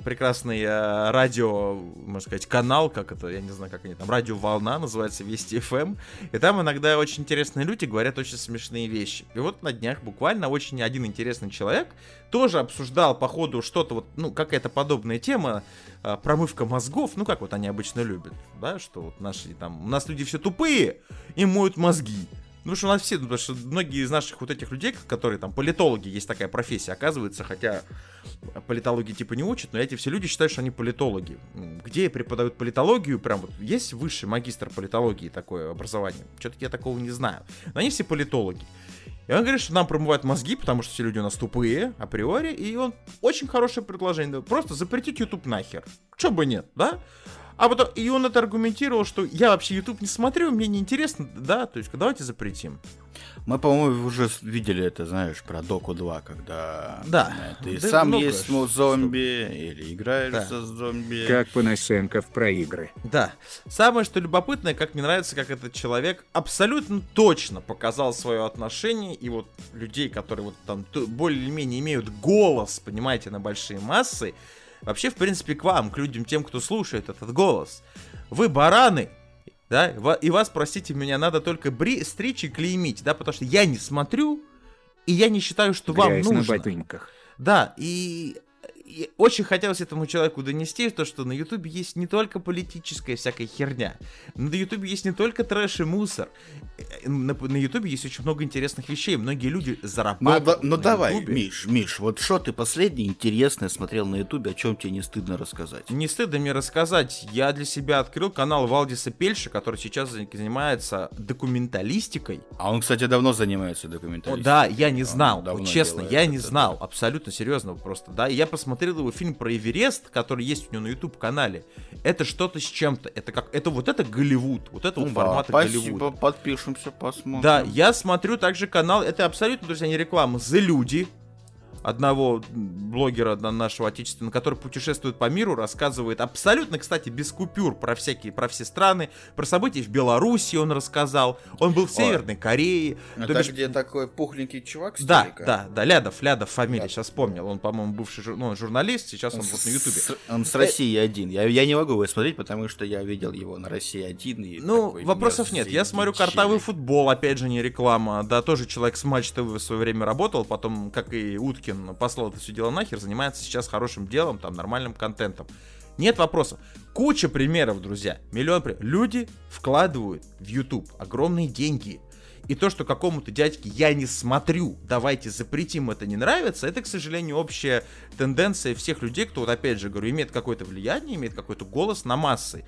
[SPEAKER 4] прекрасный а, радио, можно сказать, канал, как это, я не знаю, как они там, радио Волна, называется Вести ФМ. И там иногда очень интересные люди говорят очень смешные вещи. И вот на днях буквально очень один интересный человек тоже обсуждал по ходу что-то вот, ну, какая-то подобная тема, а, промывка мозгов, ну, как вот они обычно любят, да, что вот наши там, у нас люди все тупые и моют мозги. Ну, что у нас все, потому что многие из наших вот этих людей, которые там политологи, есть такая профессия, оказывается, хотя политологи типа не учат, но эти все люди считают, что они политологи. Где преподают политологию, прям вот есть высший магистр политологии такое образование? Что-то я такого не знаю. Но они все политологи. И он говорит, что нам промывают мозги, потому что все люди у нас тупые, априори, и он очень хорошее предложение. Просто запретить YouTube нахер. Че бы нет, да? А потом, и он это аргументировал, что я вообще YouTube не смотрю, мне не интересно, да, то есть давайте запретим.
[SPEAKER 5] Мы, по-моему, уже видели это, знаешь, про Доку 2, когда
[SPEAKER 4] Да.
[SPEAKER 5] ты
[SPEAKER 4] Да
[SPEAKER 5] сам
[SPEAKER 4] много
[SPEAKER 5] есть
[SPEAKER 4] что-
[SPEAKER 5] ну, зомби или играешь
[SPEAKER 4] Да.
[SPEAKER 5] со зомби.
[SPEAKER 6] Как Панасенков про игры.
[SPEAKER 4] Да. Самое, что любопытное, как мне нравится, как этот человек абсолютно точно показал свое отношение, и вот людей, которые вот там более-менее имеют голос, понимаете, на большие массы, вообще, в принципе, к вам, к людям, тем, кто слушает этот голос. Вы бараны, да, и вас, простите меня, надо только бри- стричь и клеймить, да, потому что я не смотрю, и я не считаю, что вам
[SPEAKER 6] Грязь на
[SPEAKER 4] нужно.
[SPEAKER 6] ботинках.
[SPEAKER 4] Да, и, и очень хотелось этому человеку донести, то, что на Ютубе есть не только политическая всякая херня, на Ютубе есть не только трэш и мусор. Э, На, Ютубе есть очень много интересных вещей. Многие люди
[SPEAKER 5] Ну,
[SPEAKER 4] зарабатывают.
[SPEAKER 5] да- ну
[SPEAKER 4] на
[SPEAKER 5] давай,
[SPEAKER 4] Ютубе.
[SPEAKER 5] Миш, Миш, вот что ты последнее интересное смотрел на Ютубе, о чем тебе не стыдно рассказать?
[SPEAKER 4] Не стыдно мне рассказать, я для себя открыл канал Валдиса Пельша, который сейчас за- занимается документалистикой.
[SPEAKER 5] А он, кстати, давно занимается
[SPEAKER 4] О,
[SPEAKER 5] документалистикой.
[SPEAKER 4] да, я не знал, вот честно, я не
[SPEAKER 5] это,
[SPEAKER 4] знал, абсолютно серьезно просто, да. И я посмотрел его фильм про Эверест, который есть у него на YouTube канале. Это что-то с чем-то, это как, это вот это Голливуд, вот это
[SPEAKER 5] Ну
[SPEAKER 4] вот
[SPEAKER 5] да,
[SPEAKER 4] формата
[SPEAKER 5] спасибо,
[SPEAKER 4] Голливуда.
[SPEAKER 5] подпишемся, посмотрим.
[SPEAKER 4] Да, я смотрю также канал, это абсолютно, друзья, не реклама, The Люди, одного блогера на- нашего отечественного, который путешествует по миру, рассказывает абсолютно, кстати, без купюр про всякие, про все страны, про события в Беларуси он рассказал, он был в
[SPEAKER 5] Ой.
[SPEAKER 4] Северной Корее, то
[SPEAKER 5] Это
[SPEAKER 4] бишь-
[SPEAKER 5] где такой пухленький чувак
[SPEAKER 4] да,
[SPEAKER 5] старик, а?
[SPEAKER 4] да, да, Лядов, Лядов фамилия,
[SPEAKER 5] Да.
[SPEAKER 4] сейчас вспомнил. Он, по-моему, бывший жур- ну, журналист, сейчас он вот на Ютубе.
[SPEAKER 5] С- Он с России один. Я, я не могу его смотреть, потому что я видел его на России один. И
[SPEAKER 4] Ну,
[SPEAKER 5] такой
[SPEAKER 4] вопросов нет. Я смотрю картавый футбол, опять же, не реклама. Да, тоже человек с Матч ТВ в свое время работал, потом, как и Уткин, послал это все дело нахер, занимается сейчас хорошим делом, там, нормальным контентом. Нет вопросов. Куча примеров, друзья. Миллион примеров. Люди вкладывают в YouTube огромные деньги. И то, что какому-то дядьке я не смотрю, давайте запретим, это не нравится, это, к сожалению, общая тенденция всех людей, кто, вот опять же говорю, имеет какое-то влияние, имеет какой-то голос на массы.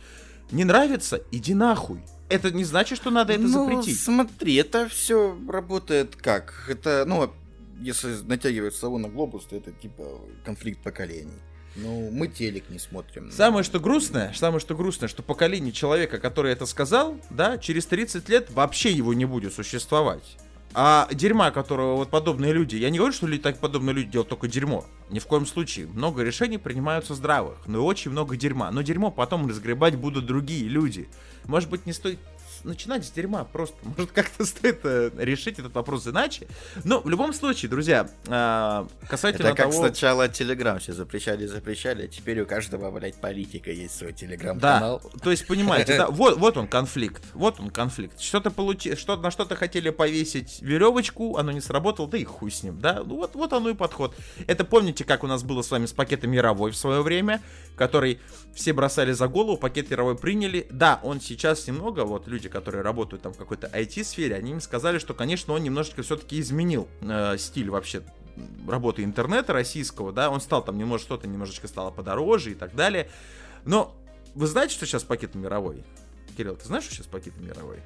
[SPEAKER 4] Не нравится? Иди нахуй. Это не значит, что надо это
[SPEAKER 5] ну,
[SPEAKER 4] запретить.
[SPEAKER 5] смотри, это все работает как? Это, ну, если натягивать сову на глобус, то это типа конфликт поколений. Ну, мы телек не смотрим.
[SPEAKER 4] Самое что грустное, самое что грустное, что поколение человека, который это сказал, да, через 30 лет вообще его не будет существовать. А дерьма, которого вот подобные люди, я не говорю, что люди, так подобные люди делают только дерьмо. Ни в коем случае. Много решений принимаются здравых, но и очень много дерьма. Но дерьмо потом разгребать будут другие люди. Может быть, не стоит начинать с дерьма просто. Может, как-то стоит э, решить этот вопрос иначе. Но в любом случае, друзья, э, касательно
[SPEAKER 5] Это как
[SPEAKER 4] того...
[SPEAKER 5] сначала Телеграм все запрещали, запрещали, а теперь у каждого, блядь, политика есть свой
[SPEAKER 4] Да,
[SPEAKER 5] Телеграм-канал.
[SPEAKER 4] то есть, понимаете, да, вот, вот он конфликт, вот он конфликт. Что-то получи, что, на что-то хотели повесить веревочку, оно не сработало, да и хуй с ним, да, ну вот, вот оно и подход. Это помните, как у нас было с вами с пакетом Яровой в свое время, который все бросали за голову, пакет Яровой приняли. Да, он сейчас немного, вот люди, которые работают там в какой-то IT-сфере, они им сказали, что, конечно, он немножечко все-таки изменил э, стиль вообще работы интернета российского, да, он стал там немножко что-то немножечко стало подороже и так далее. Но вы знаете, что сейчас с пакетом мировой? Кирилл, ты знаешь, что сейчас пакет мировой?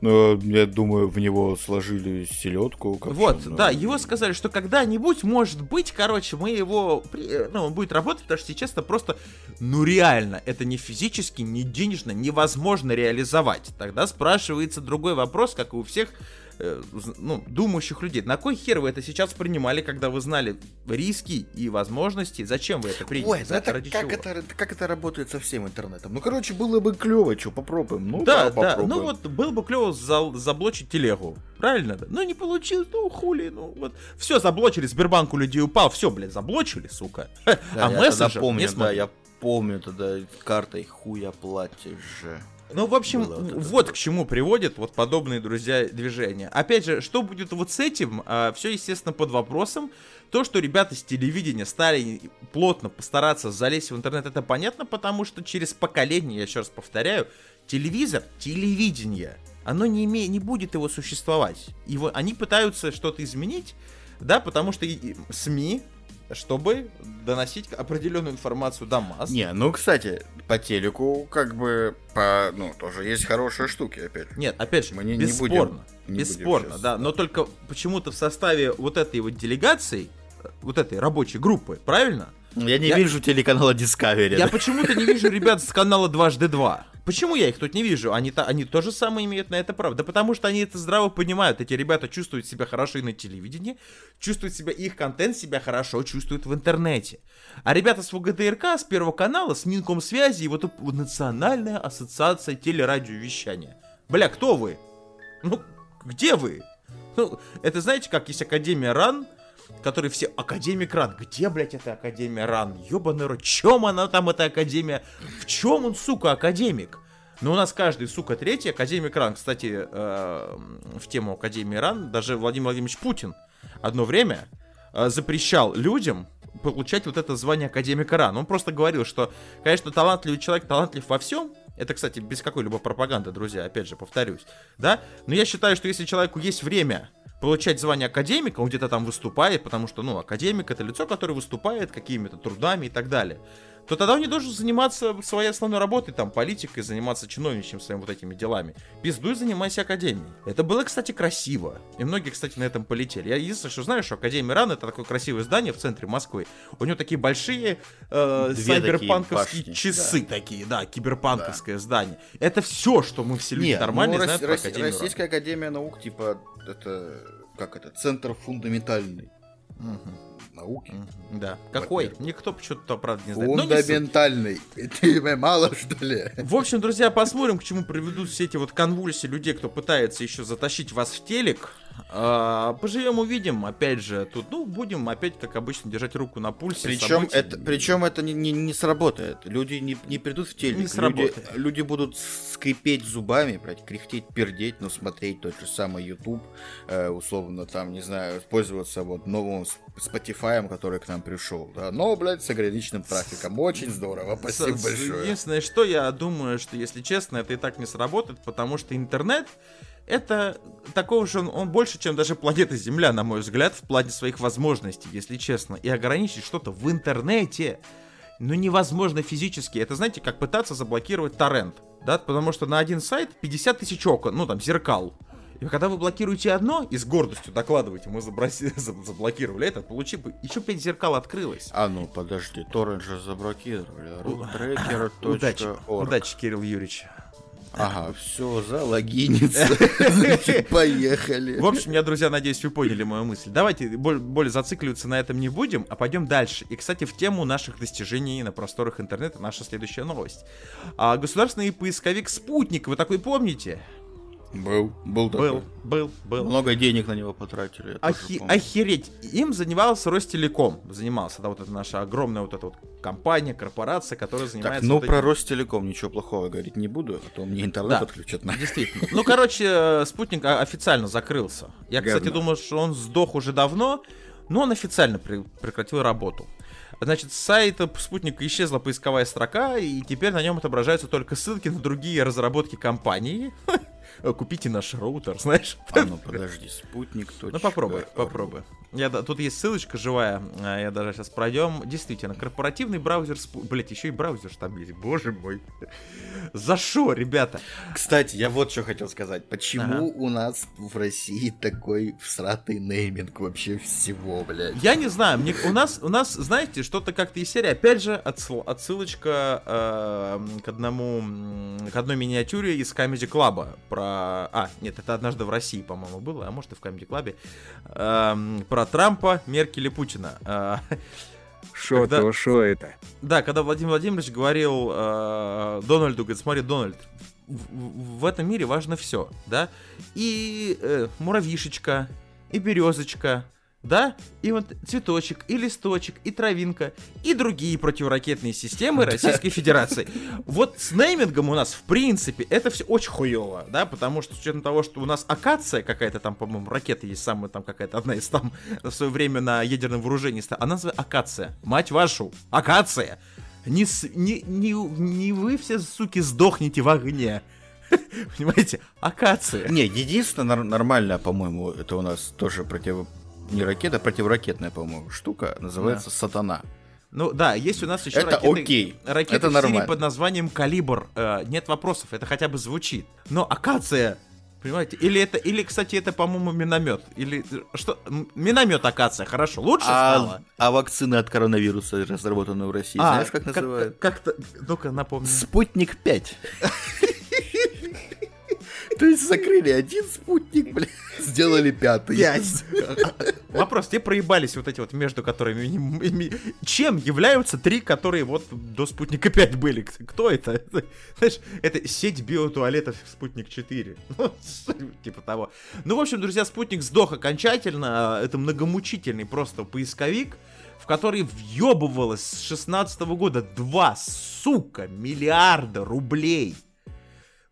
[SPEAKER 5] Ну, я думаю, в него сложили селедку.
[SPEAKER 4] Вот,
[SPEAKER 5] ну,
[SPEAKER 4] да, его сказали, что когда-нибудь, может быть, короче, мы его, при- ну, он будет работать, потому что сейчас это просто, ну, реально, это не физически, не денежно невозможно реализовать. Тогда спрашивается другой вопрос, как и у всех, э, ну, думающих людей. На кой хер вы это сейчас принимали, когда вы знали риски и возможности? Зачем вы это приняли?
[SPEAKER 5] Ой, ну это
[SPEAKER 4] ради
[SPEAKER 5] как,
[SPEAKER 4] чего?
[SPEAKER 5] это, как это работает со всем интернетом? Ну, короче, было бы клево, что, попробуем. Ну,
[SPEAKER 4] Да, да,
[SPEAKER 5] попробуем.
[SPEAKER 4] ну вот было бы клево за- заблочить телегу. Правильно? да? Ну не получилось, ну хули, ну вот. Все, заблочили, Сбербанк у людей упал, все, блядь, заблочили, сука.
[SPEAKER 5] Да,
[SPEAKER 4] а
[SPEAKER 5] я
[SPEAKER 4] мессенджер
[SPEAKER 5] помню,
[SPEAKER 4] не
[SPEAKER 5] да, я помню тогда картой хуя платишь же.
[SPEAKER 4] Ну, в общем,
[SPEAKER 5] Было вот это
[SPEAKER 4] вот к чему приводят вот подобные, друзья, движения. Опять же, что будет вот с этим? все, естественно, под вопросом. То, что ребята с телевидения стали плотно постараться залезть в интернет, это понятно, потому что через поколение, я еще раз повторяю, телевизор, телевидение, оно не, име, не будет его существовать. Его, они пытаются что-то изменить, да, потому что СМИ, чтобы доносить определенную информацию до масс.
[SPEAKER 5] Не, ну, кстати, по телеку, как бы, по, ну, тоже есть хорошие штуки, опять же.
[SPEAKER 4] Нет, опять же,
[SPEAKER 5] Мы не- не
[SPEAKER 4] бесспорно.
[SPEAKER 5] будем- не
[SPEAKER 4] бесспорно,
[SPEAKER 5] будем
[SPEAKER 4] да. Но только почему-то в составе вот этой вот делегации, вот этой рабочей группы, правильно?
[SPEAKER 5] Я не
[SPEAKER 4] Я-
[SPEAKER 5] вижу телеканала Discovery.
[SPEAKER 4] Я
[SPEAKER 5] да.
[SPEAKER 4] почему-то не вижу ребят с канала Дважды Два. Почему я их тут не вижу? Они, то они то же самое имеют на это право. Да потому что они это здраво понимают. Эти ребята чувствуют себя хорошо и на телевидении, чувствуют себя, их контент себя хорошо чувствует в интернете. А ребята с ВГТРК, с Первого канала, с Минкомсвязи и вот Национальная ассоциация телерадиовещания. Бля, кто вы? Ну, где вы? Ну, это знаете, как есть Академия РАН, который все... Академик РАН. Где, блядь, эта Академия РАН? Ёбаный рот. Чем она там, эта Академия? В чем он, сука, академик? Ну, у нас каждый, сука, третий Академик РАН. Кстати, э, в тему Академии РАН даже Владимир Владимирович Путин одно время э, запрещал людям получать вот это звание Академика РАН. Он просто говорил, что, конечно, талантливый человек талантлив во всем, это, кстати, без какой-либо пропаганды, друзья, опять же, повторюсь, да? Но я считаю, что если человеку есть время получать звание академика, он где-то там выступает, потому что, ну, академик это лицо, которое выступает какими-то трудами и так далее, то тогда он не должен заниматься своей основной работой, там, политикой, заниматься чиновничьим своими вот этими делами. Пиздуй, занимайся академией. Это было, кстати, красиво. И многие, кстати, на этом полетели. Я единственное, что знаю, что Академия РАН это такое красивое здание в центре Москвы. У него такие большие э,
[SPEAKER 5] Две
[SPEAKER 4] сайберпанковские
[SPEAKER 5] такие башни,
[SPEAKER 4] часы такие, да, киберпанковское здание. Это все, что мы все люди
[SPEAKER 5] Не,
[SPEAKER 4] нормальные
[SPEAKER 5] ну, Рос-
[SPEAKER 4] про Академию РАН.
[SPEAKER 5] Российская Академия Наук, типа, это, как это, центр фундаментальной
[SPEAKER 4] Мгм,
[SPEAKER 5] науки.
[SPEAKER 4] Да. Какой? Никто почему-то, правда, не знает. Суть.
[SPEAKER 5] Фундаментальный. Тебе мало, что ли?
[SPEAKER 4] В общем, друзья, посмотрим, к чему приведут все эти вот конвульсии людей, кто пытается еще затащить вас в телек. А, поживем, увидим. Опять же, тут, ну, будем опять, как обычно, держать руку на пульсе.
[SPEAKER 5] Причем
[SPEAKER 4] событий.
[SPEAKER 5] это, причем это не, не, не сработает. Люди не, не придут в телек.
[SPEAKER 4] Не
[SPEAKER 5] люди,
[SPEAKER 4] сработает.
[SPEAKER 5] люди будут скрипеть зубами, блядь, кряхтеть, пердеть, но смотреть тот же самый YouTube, э, условно, там, не знаю, пользоваться вот новым Spotify, который к нам пришел. Да? Но, блядь, с ограниченным трафиком. Очень здорово. Спасибо
[SPEAKER 4] С-
[SPEAKER 5] большое.
[SPEAKER 4] Единственное, что я думаю, что, если честно, это и так не сработает, потому что интернет это такого же, он, он больше, чем даже планета Земля, на мой взгляд, в плане своих возможностей, если честно. И ограничить что-то в интернете, ну, невозможно физически. Это, знаете, как пытаться заблокировать торрент, да, потому что на один сайт 50 тысяч окон, ну, там, зеркал. И когда вы блокируете одно и с гордостью докладываете, мы заброси- за- заблокировали это, получи, еще 5 зеркал открылось.
[SPEAKER 5] А ну, подожди, торрент же заблокировали.
[SPEAKER 4] Удачи,
[SPEAKER 5] Руттрекер.орг.
[SPEAKER 4] удачи, Кирилл Юрьевич.
[SPEAKER 5] Ага, все, залогиниться. Значит, поехали.
[SPEAKER 4] В общем, я, друзья, надеюсь, вы поняли мою мысль. Давайте более зацикливаться на этом не будем, а пойдем дальше. И, кстати, в тему наших достижений на просторах интернета наша следующая новость. А, государственный поисковик «Спутник», вы такой помните?
[SPEAKER 5] Был, был такой.
[SPEAKER 4] Был, был, был.
[SPEAKER 5] Много денег на него потратили.
[SPEAKER 4] Охи- охереть. Им занимался Ростелеком. Занимался, да, вот эта наша огромная вот эта вот компания, корпорация, которая занимается...
[SPEAKER 5] Так, ну
[SPEAKER 4] вот
[SPEAKER 5] про
[SPEAKER 4] этим-
[SPEAKER 5] Ростелеком ничего плохого говорить не буду, а то мне интернет
[SPEAKER 4] Да.
[SPEAKER 5] отключат. на-
[SPEAKER 4] Действительно. Ну, короче, э, спутник официально закрылся. Я, кстати,
[SPEAKER 5] Говно.
[SPEAKER 4] думал, что он сдох уже давно, но он официально при- прекратил работу. Значит, с сайта спутника исчезла поисковая строка, и теперь на нем отображаются только ссылки на другие разработки компании. Купите наш роутер, знаешь.
[SPEAKER 5] А ну подожди, спутник.
[SPEAKER 4] Ну попробуй, попробуй. Я, тут есть ссылочка живая, а, я даже сейчас пройдем. Действительно, корпоративный браузер... Блять, еще и браузер там есть, боже мой. За шо, ребята?
[SPEAKER 5] Кстати, я вот что хотел сказать. Почему
[SPEAKER 4] Ага.
[SPEAKER 5] у нас в России такой всратый нейминг вообще всего, блядь?
[SPEAKER 4] Я не знаю, мне, у нас, у нас, знаете, что-то как-то из серии. Опять же, отсыл- отсылочка э, к одному, к одной миниатюре из Comedy Club про, а, нет, это однажды в России, по-моему, было, а может и в Comedy Club, эм, про Трампа, Меркель и Путина. Э,
[SPEAKER 6] Шо
[SPEAKER 4] Когда-
[SPEAKER 6] то, шо это?
[SPEAKER 4] Да, когда Владимир Владимирович говорил э, Дональду, говорит, смотри, Дональд, в, в- в этом мире важно все, да, и э, муравьишечка, и березочка, да, и вот цветочек, и листочек, и травинка, и другие противоракетные системы Российской Федерации. Вот с неймингом у нас, в принципе, это все очень хуево, да, потому что с учетом того, что у нас акация какая-то там, по-моему, ракета есть самая там какая-то, одна из там в свое время на ядерном вооружении, она называется акация. Мать вашу, акация! Не, не, не, не вы все, суки, сдохнете в огне. Понимаете? Акация.
[SPEAKER 5] Не, единственное нормальное, по-моему, это у нас тоже против... Не ракета, а противоракетная, по-моему, штука, называется «Сатана».
[SPEAKER 4] Ну да, есть у нас еще
[SPEAKER 5] Это
[SPEAKER 4] ракеты,
[SPEAKER 5] окей.
[SPEAKER 4] ракеты
[SPEAKER 5] Это
[SPEAKER 4] в Сирии
[SPEAKER 5] нормально.
[SPEAKER 4] под названием Калибр. Э, нет вопросов, это хотя бы звучит. Но акация, понимаете? Или это, или, кстати, это, по-моему, миномет. Или что? Миномет акация, хорошо, лучше
[SPEAKER 5] А,
[SPEAKER 4] стало.
[SPEAKER 5] а вакцины от коронавируса, разработанные в России,
[SPEAKER 4] А,
[SPEAKER 5] знаешь, как называют?
[SPEAKER 4] Как-то, ну-ка, напомню.
[SPEAKER 5] Спутник 5. То есть закрыли один спутник, блядь, сделали пятый.
[SPEAKER 4] Вопрос, те проебались вот эти вот между которыми... ми- ми- Чем являются три, которые вот до Спутника 5 были? Кто это? Это, Знаешь, это сеть биотуалетов Спутник 4. Ну, типа того. Ну, в общем, друзья, Спутник сдох окончательно. Это многомучительный просто поисковик, в который въебывалось с 16 года 2, сука, миллиарда рублей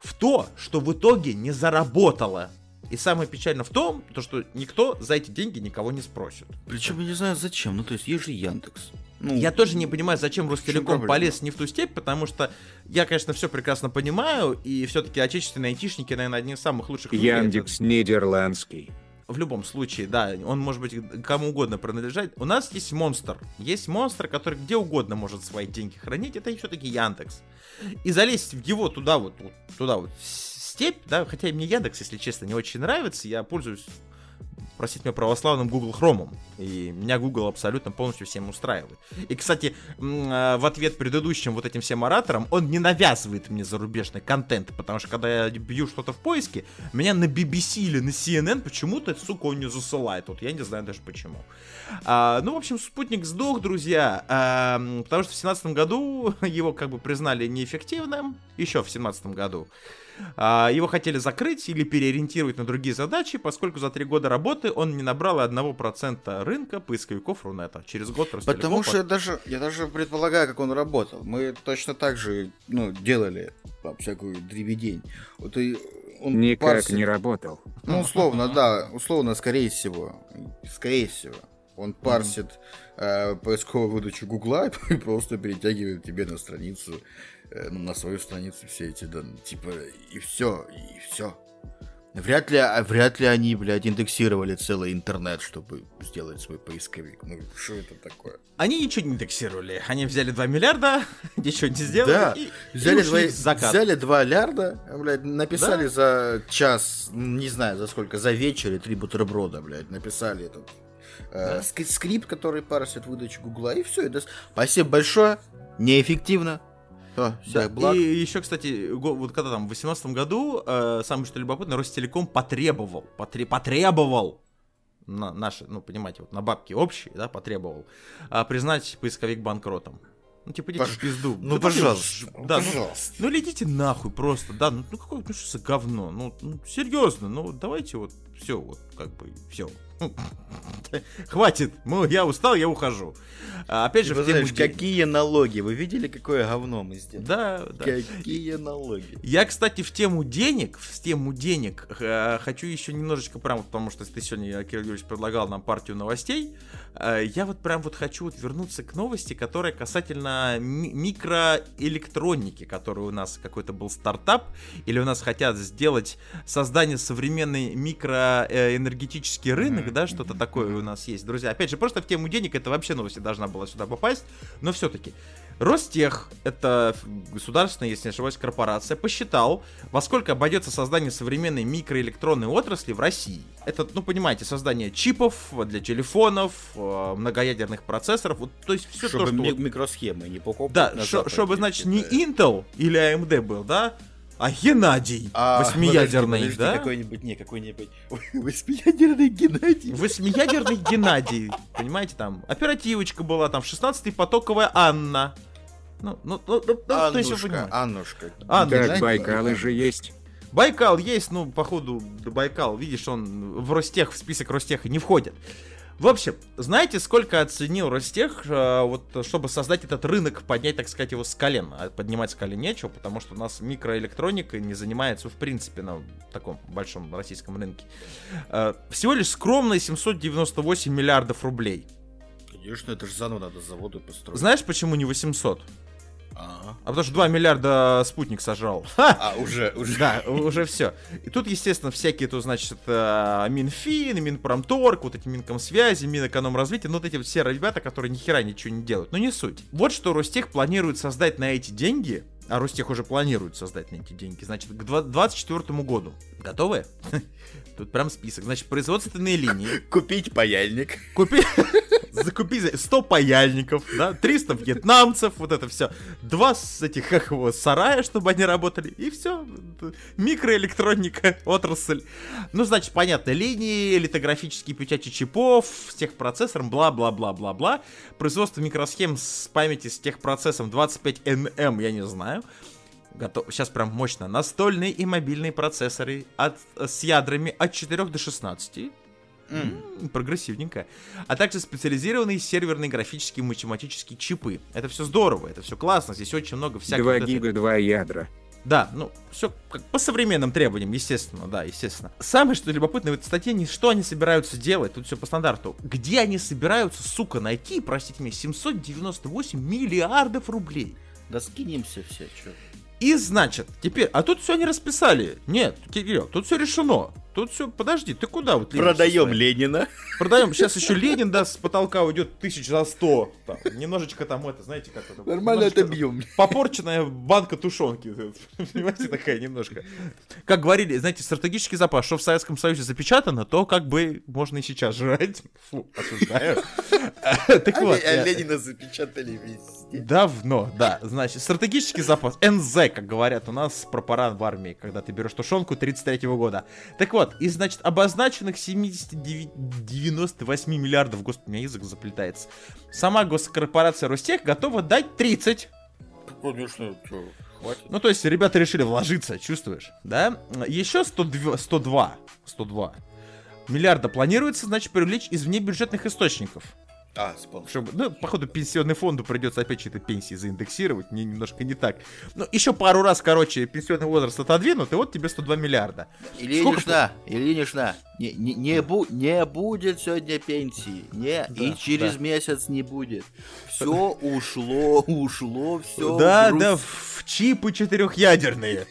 [SPEAKER 4] в то, что в итоге не заработало. И самое печальное в том, то, что никто за эти деньги никого не спросит.
[SPEAKER 5] Причем я не знаю зачем, ну то есть есть же Яндекс. Ну,
[SPEAKER 4] Я тоже не понимаю, зачем Ростелеком полез не в ту степь, потому что я, конечно, все прекрасно понимаю, и все-таки отечественные айтишники, наверное, одни из самых лучших.
[SPEAKER 6] Яндекс нидерландский.
[SPEAKER 4] В любом случае, да, он может быть кому угодно принадлежать. У нас есть монстр. Есть монстр, который где угодно может свои деньги хранить. Это все-таки Яндекс. И залезть в его туда вот, вот туда вот степь, да, хотя мне Яндекс, если честно, не очень нравится, я пользуюсь простите меня, православным Google Chrome. И меня Google абсолютно полностью всем устраивает. И, кстати, а, в ответ предыдущим вот этим всем ораторам, он не навязывает мне зарубежный контент, потому что когда я бью что-то в поиске, меня на BBC или на CNN почему-то, сука, он не засылает. Вот я не знаю даже почему. А, ну, в общем, спутник сдох, друзья, а, потому что в 2017 году его как бы признали неэффективным, еще в 2017 году. А, Его хотели закрыть или переориентировать на другие задачи, поскольку за три года работы он не набрал и 1% рынка поисковиков Рунета. Через год Ростелеком
[SPEAKER 5] Потому что я даже, я даже предполагаю, как он работал. Мы точно так же, ну, делали там, всякую дребедень. Вот и он
[SPEAKER 6] Никак
[SPEAKER 5] парсит-
[SPEAKER 6] не работал.
[SPEAKER 5] Ну, условно, да, условно, скорее всего. Скорее всего. Он парсит э, поисковую выдачу Гугла и просто перетягивает тебе на страницу, на свою страницу все эти данные. Типа, и все, и все. Вряд ли, а вряд ли они, блядь, индексировали целый интернет, чтобы сделать свой поисковик. Ну, что это такое?
[SPEAKER 4] Они ничего не индексировали. Они взяли 2 миллиарда, ничего не сделали.
[SPEAKER 5] Да,
[SPEAKER 4] и, и
[SPEAKER 5] взяли,
[SPEAKER 4] ушли
[SPEAKER 5] два,
[SPEAKER 4] в закат.
[SPEAKER 5] взяли 2 лярда, блядь, написали
[SPEAKER 4] Да.
[SPEAKER 5] за час, не знаю за сколько, за вечер и три бутерброда, блядь, написали этот э, ск- скрипт, который парсит выдачу Гугла, и все. Спасибо большое, неэффективно. Всё, всех
[SPEAKER 4] Да,
[SPEAKER 5] благ.
[SPEAKER 4] И еще, кстати, вот когда там в 2018 году, э, самое что любопытное, Ростелеком потребовал, потре- потребовал, на наши, ну, понимаете, вот на бабки общие, да, потребовал, а, признать поисковик банкротом. Ну, типа, идите
[SPEAKER 5] Пож-
[SPEAKER 4] в пизду.
[SPEAKER 5] Ну,
[SPEAKER 4] Да,
[SPEAKER 5] пожалуйста,
[SPEAKER 4] ну, Да, ну,
[SPEAKER 5] пожалуйста.
[SPEAKER 4] ну, или идите нахуй просто, да, ну, ну какое, ну, что за говно, ну, ну, серьезно, ну, давайте вот, все, вот, как бы, все. Хватит, ну, я устал, я ухожу. А, опять же,
[SPEAKER 5] знаешь,
[SPEAKER 4] день-
[SPEAKER 5] какие налоги? Вы видели, какое говно мы сделали?
[SPEAKER 4] Да, да.
[SPEAKER 5] Какие налоги?
[SPEAKER 4] Я, кстати, в тему денег, в тему денег, э, хочу еще немножечко прям, потому что ты сегодня, Кирилл Юрьевич, предлагал нам партию новостей, э, я вот прям вот хочу вот вернуться к новости, которая касательно ми- микроэлектроники, который у нас какой-то был стартап, или у нас хотят сделать создание современный микроэнергетический рынок, да, что-то такое у нас есть, друзья. Опять же, просто в тему денег это вообще новость должна была сюда попасть, но все-таки. Ростех, это государственная, если не ошибаюсь, корпорация, посчитал, во сколько обойдется создание современной микроэлектронной отрасли в России. Это, ну, понимаете, создание чипов для телефонов, э, многоядерных процессоров, вот, то есть все
[SPEAKER 5] Чтобы
[SPEAKER 4] то, что...
[SPEAKER 5] ми-
[SPEAKER 4] вот-
[SPEAKER 5] микросхемы не покупать
[SPEAKER 4] да, шо- чтобы, значит, не Intel или AMD был, да, а Геннадий,
[SPEAKER 5] А,
[SPEAKER 4] восьмиядерный,
[SPEAKER 5] подожди,
[SPEAKER 4] да?
[SPEAKER 5] подожди, Какой-нибудь, не, какой-нибудь восьмиядерный Геннадий.
[SPEAKER 4] Восьмиядерный Геннадий, понимаете, там, оперативочка была, там, 16-потоковая Анна. Ну, ну, ну, ну, ну, то есть вы
[SPEAKER 5] Аннушка. Аннушка.
[SPEAKER 4] Анна,
[SPEAKER 6] Так, Байкалы же есть.
[SPEAKER 4] Байкал есть, ну, походу, да, Байкал, видишь, он в Ростех, в список Ростеха не входит. В общем, знаете, сколько оценил Ростех, э, вот, чтобы создать этот рынок, поднять, так сказать, его с колен? А поднимать с колен нечего, потому что у нас микроэлектроника не занимается, в принципе, на таком большом российском рынке. Э, Всего лишь скромные 798 миллиардов рублей.
[SPEAKER 5] Конечно, это же заново надо заводы построить.
[SPEAKER 4] Знаешь, почему не 800?
[SPEAKER 5] Ага.
[SPEAKER 4] А потому что 2 миллиарда спутник сожрал.
[SPEAKER 5] А, уже, уже.
[SPEAKER 4] Да, уже все. И тут, естественно, всякие, то, значит, это Минфин, Минпромторг, вот эти Минкомсвязи, Минэкономразвитие, ну, вот эти все ребята, которые ни хера ничего не делают. Но не суть. Вот что Ростех планирует создать на эти деньги, а Ростех уже планирует создать на эти деньги, значит, к 2024 году. Готовы? Тут прям список. Значит, производственные линии.
[SPEAKER 5] Купить паяльник.
[SPEAKER 4] Купи... Закупи за 100 паяльников, да, 300 вьетнамцев, вот это все. Два с этих, как его, сарая, чтобы они работали, и все. Микроэлектроника, отрасль. Ну, значит, понятно, линии, литографические печати чипов, с техпроцессором, бла-бла-бла-бла-бла. Производство микросхем с памяти с техпроцессом 25NM, я не знаю. Готов. Сейчас прям мощно. Настольные и мобильные процессоры от, с ядрами от 4 до 16. М, Прогрессивненько. А также специализированные серверные графические и математические чипы. Это все здорово, это все классно. Здесь очень много всяких...
[SPEAKER 6] 2
[SPEAKER 4] вот этой-
[SPEAKER 6] гига, 2 ядра.
[SPEAKER 4] Да, ну, все как по современным требованиям, естественно, да, естественно. Самое, что любопытное в этой статье, не что они собираются делать, тут все по стандарту. Где они собираются, сука, найти, простите меня, 798 миллиардов рублей?
[SPEAKER 5] Да скинемся все, чё.
[SPEAKER 4] И значит, теперь, а тут все они расписали. Нет, Кирилл, тут все решено. Тут все, подожди, ты куда вот со
[SPEAKER 5] Продаем? Ленина.
[SPEAKER 4] Продаем. Сейчас еще Ленин, да, с потолка уйдет тысяч за сто. Там, немножечко там это, знаете, как это.
[SPEAKER 5] Нормально
[SPEAKER 4] немножечко
[SPEAKER 5] отобьем.
[SPEAKER 4] Попорченная банка тушенки. Понимаете, такая немножко. Как говорили, знаете, стратегический запас, что в Советском Союзе запечатано, то как бы можно и сейчас жрать. Фу, осуждаю. Так вот.
[SPEAKER 5] А Ленина запечатали везде.
[SPEAKER 4] Давно, да. Значит, стратегический запас. НЗ, как говорят у нас про паран в армии, когда ты берешь тушенку 33 года. Так вот, из, значит, обозначенных 79, 98 миллиардов, господи, у меня язык заплетается, сама госкорпорация Ростех готова дать 30.
[SPEAKER 5] Конечно, чё, хватит.
[SPEAKER 4] Ну, то есть, ребята решили вложиться, чувствуешь, да? Еще 102, 102, 102 миллиарда планируется, значит, привлечь из внебюджетных источников.
[SPEAKER 5] А, спал.
[SPEAKER 4] Чтобы, ну, походу, пенсионный фонду придется опять что-то пенсии заиндексировать, не, немножко не так. Ну, еще пару раз, короче, пенсионный возраст отодвинут, и вот тебе 102 миллиарда.
[SPEAKER 5] Ильинична, Ильинична, не, не, не, бу- не будет сегодня пенсии. Не,
[SPEAKER 4] Да,
[SPEAKER 5] и через
[SPEAKER 4] да.
[SPEAKER 5] месяц не будет. Все ушло, ушло, все.
[SPEAKER 4] да, да, в чипы четырехъядерные.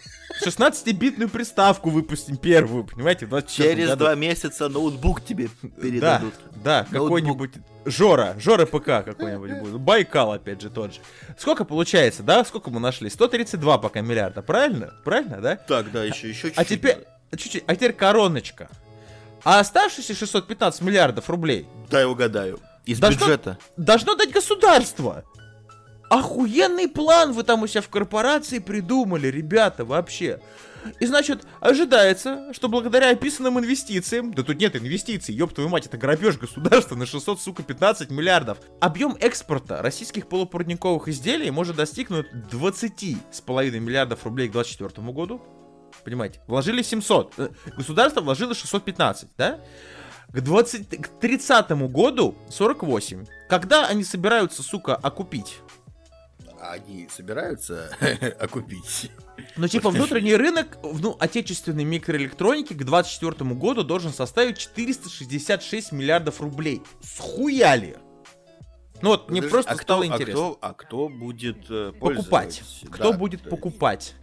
[SPEAKER 4] 16-битную приставку выпустим первую, понимаете, в 24
[SPEAKER 5] Через
[SPEAKER 4] году.
[SPEAKER 5] два месяца ноутбук тебе передадут.
[SPEAKER 4] Да, да, какой-нибудь Жора, Жора ПК какой-нибудь будет. Байкал, опять же, тот же. Сколько получается, да? Сколько мы нашли? 132 пока миллиарда, правильно? Правильно, да?
[SPEAKER 5] Так, да, еще, еще чуть-чуть.
[SPEAKER 4] А теперь, чуть-чуть, а теперь короночка. А оставшиеся 615 миллиардов рублей
[SPEAKER 5] Дай угадаю. Из
[SPEAKER 4] что-
[SPEAKER 5] бюджета.
[SPEAKER 4] должно дать государство. Охуенный план вы там у себя в корпорации придумали, ребята, вообще. И значит, ожидается, что благодаря описанным инвестициям, да тут нет инвестиций, ёб твою мать, это грабеж государства на 600, сука, 15 миллиардов, объем экспорта российских полупроводниковых изделий может достигнуть 20,5 миллиардов рублей к 2024 году. Понимаете, вложили 700, э, государство вложило 615, да? К, 20, к 30 году 48. Когда они собираются, сука, окупить?
[SPEAKER 5] Они собираются окупить.
[SPEAKER 4] Ну, типа, внутренний рынок, ну, отечественной микроэлектроники к 24 году должен составить 466 миллиардов рублей. Схуяли! Ну вот, мне
[SPEAKER 5] Подожди,
[SPEAKER 4] просто
[SPEAKER 5] а кто-
[SPEAKER 4] стало
[SPEAKER 5] а
[SPEAKER 4] интересно.
[SPEAKER 5] кто- А кто будет э,
[SPEAKER 4] покупать. Кто
[SPEAKER 5] Да,
[SPEAKER 4] будет
[SPEAKER 5] то есть-
[SPEAKER 4] покупать?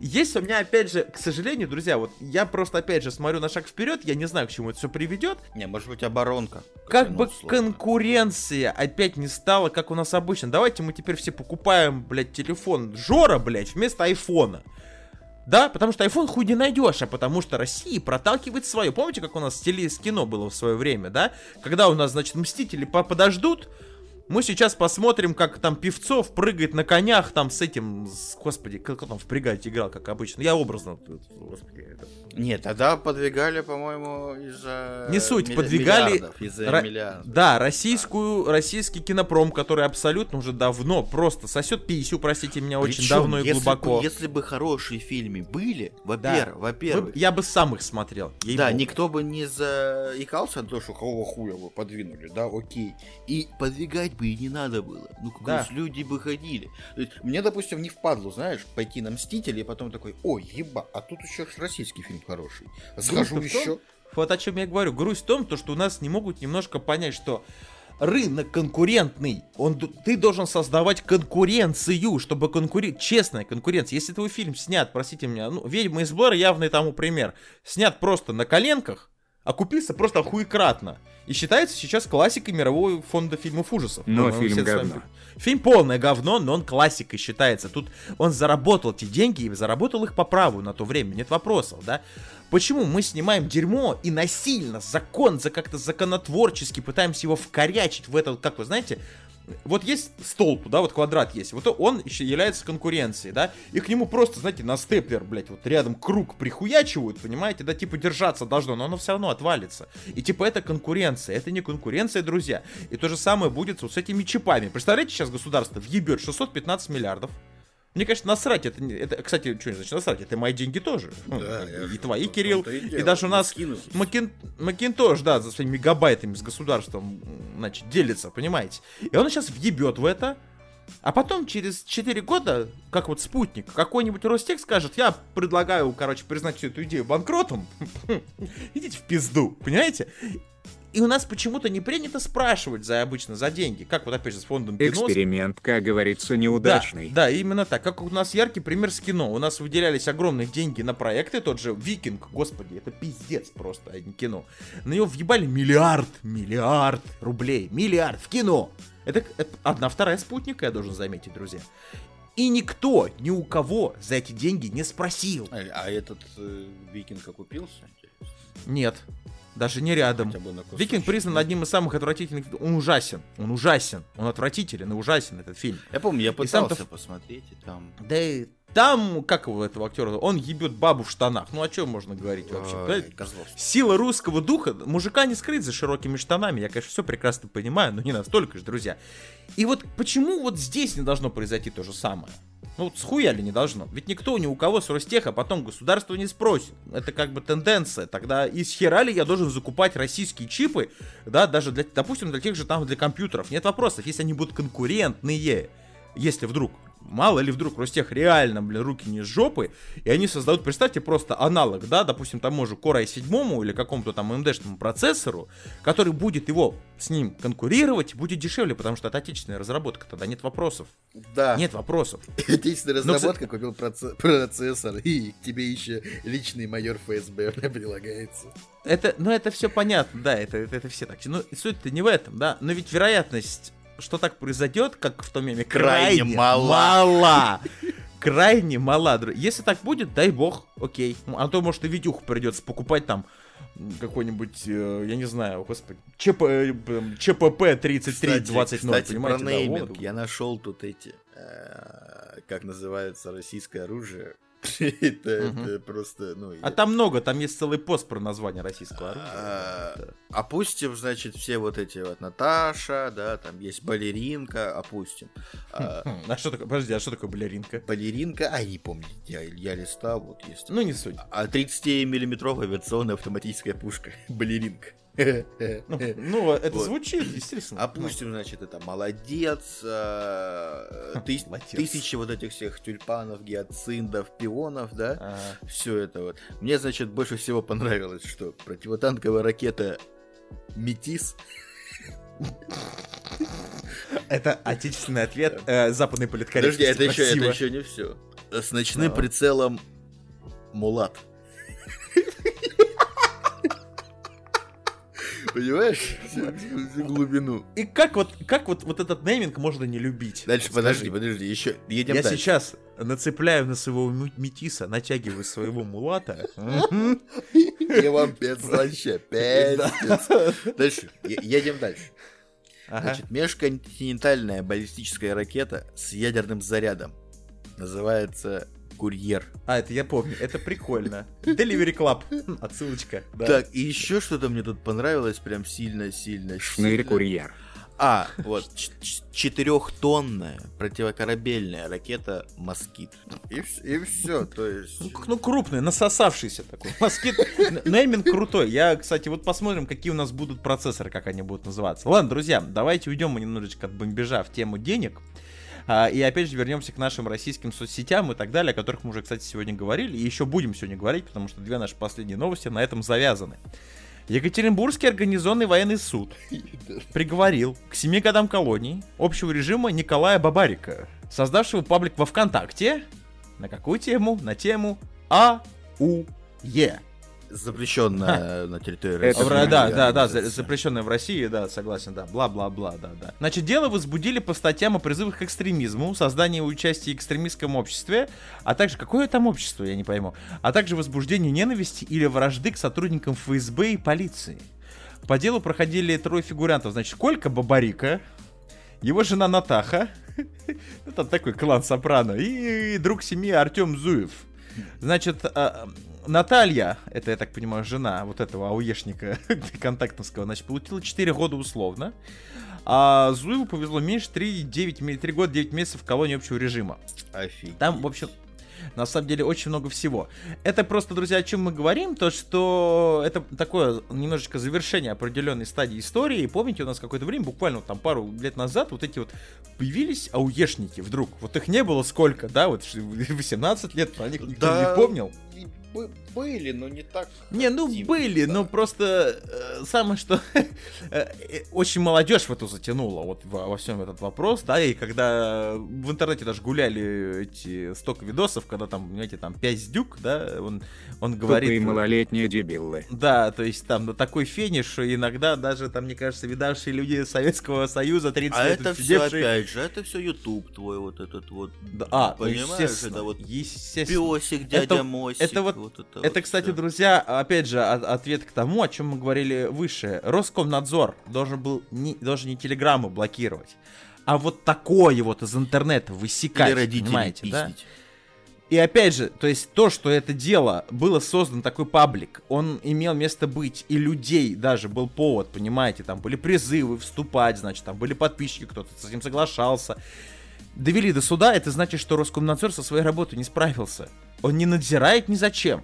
[SPEAKER 4] Есть у меня, опять же, к сожалению, друзья, вот я просто, опять же, смотрю на шаг вперед, я не знаю, к чему это все приведет.
[SPEAKER 5] Не, может быть оборонка.
[SPEAKER 4] Как
[SPEAKER 5] Ну,
[SPEAKER 4] бы
[SPEAKER 5] сложно.
[SPEAKER 4] конкуренция опять не стала, как у нас обычно. Давайте мы теперь все покупаем, блядь, телефон Жора, блядь, вместо айфона. Да, потому что iPhone хуй не найдешь, а потому что Россия проталкивает свое. Помните, как у нас с кино было в свое время, да? Когда у нас, значит, Мстители по- подождут, мы сейчас посмотрим, как там Певцов прыгает на конях там с этим, с- господи, как он там в бригаде играл, как обычно. Я образно, господи, это-
[SPEAKER 5] Нет, тогда подвигали, по-моему, из-за...
[SPEAKER 4] Не суть,
[SPEAKER 5] милли-
[SPEAKER 4] подвигали
[SPEAKER 5] Из-за
[SPEAKER 4] ра-
[SPEAKER 5] миллиардов.
[SPEAKER 4] Да, российскую, российский кинопром, который абсолютно уже давно просто сосет писю, простите меня, очень
[SPEAKER 5] Причем,
[SPEAKER 4] давно и глубоко.
[SPEAKER 5] Бы, если бы хорошие фильмы были,
[SPEAKER 4] Да.
[SPEAKER 5] во-первых,
[SPEAKER 4] Вы-
[SPEAKER 5] во-первых,
[SPEAKER 4] Я бы сам их смотрел.
[SPEAKER 5] да,
[SPEAKER 4] ей-богу.
[SPEAKER 5] никто бы не заикался на то, что какого хуя вы подвинули, да, окей. И подвигать бы и не надо было. Ну, как
[SPEAKER 4] Да.
[SPEAKER 5] люди бы ходили. Мне, допустим, не впадло, знаешь, пойти на Мстители, и потом такой, ой, еба, а тут еще российский фильм хороший. Схожу
[SPEAKER 4] том,
[SPEAKER 5] еще.
[SPEAKER 4] Вот о чем я говорю. Грусть в том, то, что у нас не могут немножко понять, что рынок конкурентный. Он, ты должен создавать конкуренцию, чтобы конкурировать. Честная конкуренция. Если твой фильм снят, простите меня, ну, «Ведьма из Блэр» явный тому пример. Снят просто на коленках, окупился просто охуекратно. И считается сейчас классикой мирового фонда фильмов ужасов.
[SPEAKER 6] Но
[SPEAKER 4] По-моему,
[SPEAKER 6] фильм
[SPEAKER 4] вами-
[SPEAKER 6] говно.
[SPEAKER 4] Фильм полное говно, но он классикой считается. Тут он заработал эти деньги и заработал их по праву на то время, нет вопросов, да? Почему мы снимаем дерьмо и насильно, закон, за как-то законотворчески пытаемся его вкорячить в это, как вы знаете, вот есть столб, да, вот квадрат есть, вот он еще является конкуренцией, да, и к нему просто, знаете, на степлер, блядь, вот рядом круг прихуячивают, понимаете, да, типа держаться должно, но оно все равно отвалится. И типа это конкуренция, это не конкуренция, друзья. И то же самое будет вот с этими чипами. Представляете, сейчас государство въебет 615 миллиардов. Мне, конечно, насрать, это, не- это кстати, что значит насрать, это мои деньги тоже. Ну,
[SPEAKER 5] Да,
[SPEAKER 4] и, твои, Кирилл,
[SPEAKER 5] и
[SPEAKER 4] и даже у нас. Макин... Макинтош, да, за своими мегабайтами с государством, значит, делится, понимаете? И он сейчас въебет в это, а потом через 4 года, как вот спутник, какой-нибудь Ростех скажет, я предлагаю, короче, признать всю эту идею банкротом, идите в пизду, понимаете? И у нас почему-то не принято спрашивать за обычно за деньги, как вот опять же с фондом Пинос.
[SPEAKER 6] Эксперимент, как говорится, неудачный.
[SPEAKER 4] Да, да, именно так. Как у нас яркий пример с кино. У нас выделялись огромные деньги на проекты. Тот же Викинг, господи, это пиздец просто, а не кино. На него въебали миллиард, миллиард рублей. Миллиард в кино. Это, это одна вторая спутника, я должен заметить, друзья. И никто, ни у кого за эти деньги не спросил.
[SPEAKER 5] А, а этот э, викинг окупился?
[SPEAKER 4] Нет, даже не рядом. Викинг признан одним из самых отвратительных. Он ужасен. Он ужасен. Он отвратителен и ужасен, этот фильм.
[SPEAKER 5] Я помню, я
[SPEAKER 4] И
[SPEAKER 5] пытался
[SPEAKER 4] в-
[SPEAKER 5] посмотреть, и там...
[SPEAKER 4] Да и там, как его этого актера, он ебет бабу в штанах. Ну о чем можно говорить вообще?
[SPEAKER 5] Ой.
[SPEAKER 4] Сила русского духа, мужика не скрыть за широкими штанами, я, конечно, все прекрасно понимаю, но не настолько же, друзья. И вот почему вот здесь не должно произойти то же самое? Ну схуяли не должно. Ведь никто ни у кого с Ростеха потом государство не спросит. Это как бы тенденция. Тогда из хера ли я должен закупать российские чипы, да, даже для, допустим, для тех же там, для компьютеров. Нет вопросов, если они будут конкурентные. Если вдруг, мало ли вдруг Ростех реально, блин, руки не с жопы, и они создают, представьте, просто аналог, да, допустим, тому же Core i7 или какому-то там AMD-шному процессору, который будет его с ним конкурировать, будет дешевле, потому что это отечественная разработка, тогда нет вопросов.
[SPEAKER 5] Да.
[SPEAKER 4] Нет вопросов.
[SPEAKER 5] Отечественная
[SPEAKER 4] Ну,
[SPEAKER 5] разработка, купил проце- процессор, и к тебе еще личный майор ФСБ прилагается.
[SPEAKER 4] Это, ну, это все понятно, да, это, это, это все так. Но суть-то не в этом, да. Но ведь вероятность, что так произойдет, как в том меме,
[SPEAKER 5] Крайне
[SPEAKER 4] крайне,
[SPEAKER 5] мала.
[SPEAKER 4] мала. Крайне дру- Если так будет, дай бог, окей. А то, может, и Витюху придется покупать там какой-нибудь, э, я не знаю, господи, ЧП, ЧПП 3320,
[SPEAKER 5] кстати,
[SPEAKER 4] понимаете?
[SPEAKER 5] про
[SPEAKER 4] да,
[SPEAKER 5] нейминг.
[SPEAKER 4] вот.
[SPEAKER 5] Я нашел тут эти, э, как называется российское оружие. Это просто, ну...
[SPEAKER 4] А там много, там есть целый пост про название российского оружия.
[SPEAKER 5] А. Опустим, значит, все вот эти вот Наташа, да, там есть балеринка, опустим. А,
[SPEAKER 4] Хм, А что такое, подожди, а что такое балеринка?
[SPEAKER 5] Балеринка, а не помню, я, листал, вот есть.
[SPEAKER 4] Ну, не суть.
[SPEAKER 5] А 30-миллиметровая авиационная автоматическая пушка. Балеринка.
[SPEAKER 4] Ну, ну, это
[SPEAKER 5] Вот.
[SPEAKER 4] звучит, естественно.
[SPEAKER 5] Опустим, значит, это молодец, тыс-
[SPEAKER 4] Молодец.
[SPEAKER 5] тысячи вот этих всех тюльпанов, гиацинтов, пионов, да, все это вот. Мне, значит, больше всего понравилось, что противотанковая ракета Метис,
[SPEAKER 4] Это отечественный ответ э, западной политкорректности.
[SPEAKER 5] Подожди, это еще, это еще не все. С ночным
[SPEAKER 4] Да.
[SPEAKER 5] прицелом Мулат. Понимаешь? Всю- всю- всю глубину.
[SPEAKER 4] И как вот, как вот, вот этот нейминг можно не любить?
[SPEAKER 5] Дальше,
[SPEAKER 4] Вот
[SPEAKER 5] подожди, подожди, еще едем
[SPEAKER 4] Я
[SPEAKER 5] дальше.
[SPEAKER 4] сейчас нацепляю на своего метиса, натягиваю своего мулата.
[SPEAKER 5] Я вам пец вообще, пец. Дальше, едем дальше.
[SPEAKER 4] Ага.
[SPEAKER 5] Значит, межконтинентальная баллистическая ракета с ядерным зарядом. Называется Курьер.
[SPEAKER 4] А, это я помню, это прикольно. Delivery Club. Отсылочка. да.
[SPEAKER 5] Так, и еще что-то мне тут понравилось прям сильно-сильно.
[SPEAKER 6] Шнырь-курьер.
[SPEAKER 5] А, вот, четырехтонная противокорабельная ракета «Москит». И, все, то есть...
[SPEAKER 4] Ну, ну, крупный, насосавшийся такой. Москит. Нейминг крутой. Я, кстати, вот посмотрим, какие у нас будут процессоры, как они будут называться. Ладно, друзья, давайте уйдем мы немножечко от бомбежа в тему денег. А, и опять же вернемся к нашим российским соцсетям и так далее, о которых мы уже, кстати, сегодня говорили. И еще будем сегодня говорить, потому что две наши последние новости на этом завязаны. Екатеринбургский организованный военный суд приговорил к 7 годам колонии общего режима Николая Бабарика, создавшего паблик во ВКонтакте. На какую тему? На тему АУЕ.
[SPEAKER 5] Запрещенная на территории
[SPEAKER 6] Это
[SPEAKER 5] России.
[SPEAKER 4] Да, да, да, за-
[SPEAKER 5] организация.
[SPEAKER 4] запрещенное в России, да, согласен, да, бла-бла-бла, да, да. Значит, дело возбудили по статьям о призывах к экстремизму, создании и участии в экстремистском обществе, а также, какое там общество, я не пойму, а также возбуждению ненависти или вражды к сотрудникам ФСБ и полиции. По делу проходили трое фигурантов, значит, Колька Бабарика, его жена Натаха, ну, там такой клан Сопрано, и друг семьи Артем Зуев. Значит, а, Наталья, это, я так понимаю, жена вот этого ауешника контактовского, значит, получила 4 года условно. А Зуеву повезло меньше 3, 9, ме- 3 года 9 месяцев в колонии общего режима.
[SPEAKER 5] Офигеть.
[SPEAKER 4] Там, в общем, на самом деле очень много всего. Это просто, друзья, о чем мы говорим, то что это такое немножечко завершение определенной стадии истории. И помните, у нас какое-то время, буквально там пару лет назад, вот эти вот появились ауешники вдруг. Вот их не было сколько, да, вот 18 лет, про них никто
[SPEAKER 5] Да.
[SPEAKER 4] не помнил.
[SPEAKER 5] Были, но не так.
[SPEAKER 4] Не, ну
[SPEAKER 5] активно,
[SPEAKER 4] были,
[SPEAKER 5] да.
[SPEAKER 4] но просто э, самое что э, э, очень молодежь в эту затянула вот во, во всем этот вопрос, да, и когда в интернете даже гуляли эти столько видосов, когда там, понимаете, там Пяздюк, да, он, он
[SPEAKER 6] Тупые
[SPEAKER 4] говорит...
[SPEAKER 6] малолетние дебилы.
[SPEAKER 4] Да, то есть там на такой финиш, что иногда даже там, мне кажется, видавшие люди Советского Союза 30
[SPEAKER 5] А
[SPEAKER 4] лет
[SPEAKER 5] это все
[SPEAKER 4] сидевшие-
[SPEAKER 5] опять же, это все YouTube твой вот этот вот.
[SPEAKER 4] Да, а, ну,
[SPEAKER 5] понимаешь,
[SPEAKER 4] естественно,
[SPEAKER 5] это вот
[SPEAKER 4] естественно.
[SPEAKER 5] песик, дядя
[SPEAKER 4] Это-
[SPEAKER 5] Мосик.
[SPEAKER 4] это вот-
[SPEAKER 5] это,
[SPEAKER 4] Это,
[SPEAKER 5] вот
[SPEAKER 4] кстати,
[SPEAKER 5] всё.
[SPEAKER 4] друзья, опять же, от- ответ к тому, о чем мы говорили выше. Роскомнадзор должен был не, должен не телеграмму блокировать, а вот такое вот из интернета высекать,
[SPEAKER 5] Или родителей
[SPEAKER 4] понимаете, да? И опять же, то есть то, что это дело, было создан такой паблик, он имел место быть, и людей даже был повод, понимаете, там были призывы вступать, значит, там были подписчики, кто-то с этим соглашался. Довели до суда, это значит, что Роскомнадзор со своей работой не справился. Он не надзирает ни зачем.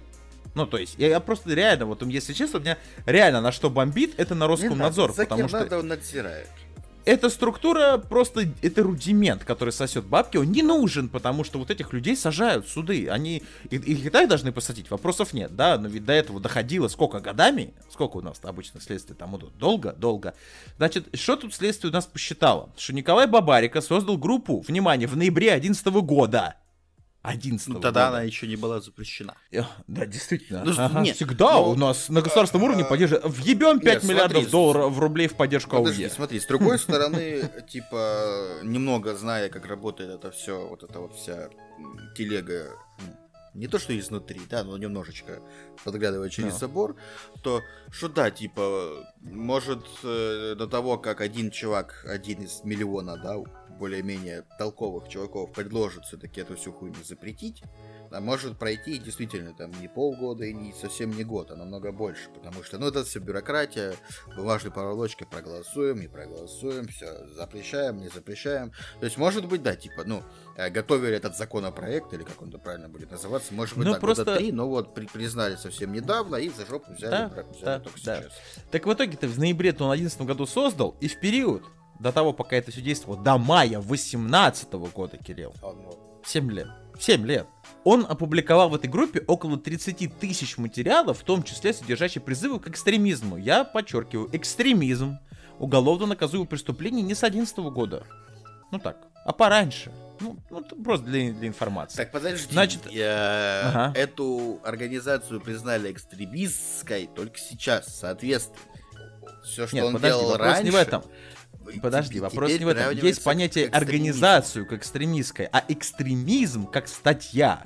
[SPEAKER 4] Ну, то есть, я, я просто реально, вот, если честно, меня реально на что бомбит, это на
[SPEAKER 5] Не
[SPEAKER 4] Роскомнадзор,
[SPEAKER 5] надо, за
[SPEAKER 4] потому
[SPEAKER 5] кем
[SPEAKER 4] что
[SPEAKER 5] надо, он надзирает.
[SPEAKER 4] Эта структура просто это рудимент, который сосет бабки. Он не нужен, потому что вот этих людей сажают суды. Они и- их и так должны посадить. Вопросов нет, да. Но ведь до этого доходило сколько годами? Сколько у нас обычно следствие там идут? Долго, долго. Значит, что тут следствие у нас посчитало? Что Николай Бабарика создал группу, внимание, в ноябре 11 года. 11
[SPEAKER 5] Ну, тогда
[SPEAKER 4] года.
[SPEAKER 5] она еще не была запрещена.
[SPEAKER 4] Э, Да, действительно.
[SPEAKER 5] Ну,
[SPEAKER 4] Ага.
[SPEAKER 5] нет,
[SPEAKER 4] Всегда
[SPEAKER 5] ну,
[SPEAKER 4] у нас на государственном уровне
[SPEAKER 5] а,
[SPEAKER 4] поддержка. Въебем 5
[SPEAKER 5] нет,
[SPEAKER 4] миллиардов
[SPEAKER 5] смотри,
[SPEAKER 4] долларов в рублей в поддержку
[SPEAKER 5] Подожди,
[SPEAKER 4] АУЕ.
[SPEAKER 5] смотри, с другой стороны, типа, немного зная, как работает это все, вот эта вот вся телега, не то что изнутри, да, но немножечко подглядывая через
[SPEAKER 4] Да.
[SPEAKER 5] забор, то что да, типа, может э, до того, как один чувак, один из миллиона, да, более-менее толковых чуваков предложит все-таки эту всю хуйню запретить, а может пройти действительно там не полгода и не совсем не год, а намного больше, потому что, ну, это все бюрократия, бумажной проволочкой проголосуем, не проголосуем, все, запрещаем, не запрещаем. То есть, может быть, да, типа, ну, э, готовили этот законопроект, или как он правильно будет называться, может быть,
[SPEAKER 4] Ну,
[SPEAKER 5] так,
[SPEAKER 4] просто-
[SPEAKER 5] года три, но вот при- признали совсем недавно и за жопу взяли,
[SPEAKER 4] Да,
[SPEAKER 5] взяли
[SPEAKER 4] да,
[SPEAKER 5] только
[SPEAKER 4] да.
[SPEAKER 5] сейчас.
[SPEAKER 4] Так в итоге-то в ноябре-то он в 2011 году создал, и в период до того, пока это все действовало, до мая 2018 года, Кирилл,
[SPEAKER 5] А, ну,
[SPEAKER 4] 7 лет, 7 лет, он опубликовал в этой группе около 30 тысяч материалов, в том числе содержащих призывы к экстремизму. Я подчеркиваю, экстремизм уголовно наказуемое преступление не с 11 года. Ну так. А пораньше. Ну, ну, просто для, для информации.
[SPEAKER 5] Так, подожди.
[SPEAKER 4] Значит,
[SPEAKER 5] э,
[SPEAKER 4] ага.
[SPEAKER 5] эту организацию признали экстремистской только сейчас, соответственно. Все, что
[SPEAKER 4] Нет,
[SPEAKER 5] он
[SPEAKER 4] подожди,
[SPEAKER 5] делал раньше...
[SPEAKER 4] не в этом.
[SPEAKER 5] И
[SPEAKER 4] Подожди,
[SPEAKER 5] теперь
[SPEAKER 4] вопрос не в этом. Есть понятие организацию как экстремистская, а экстремизм как статья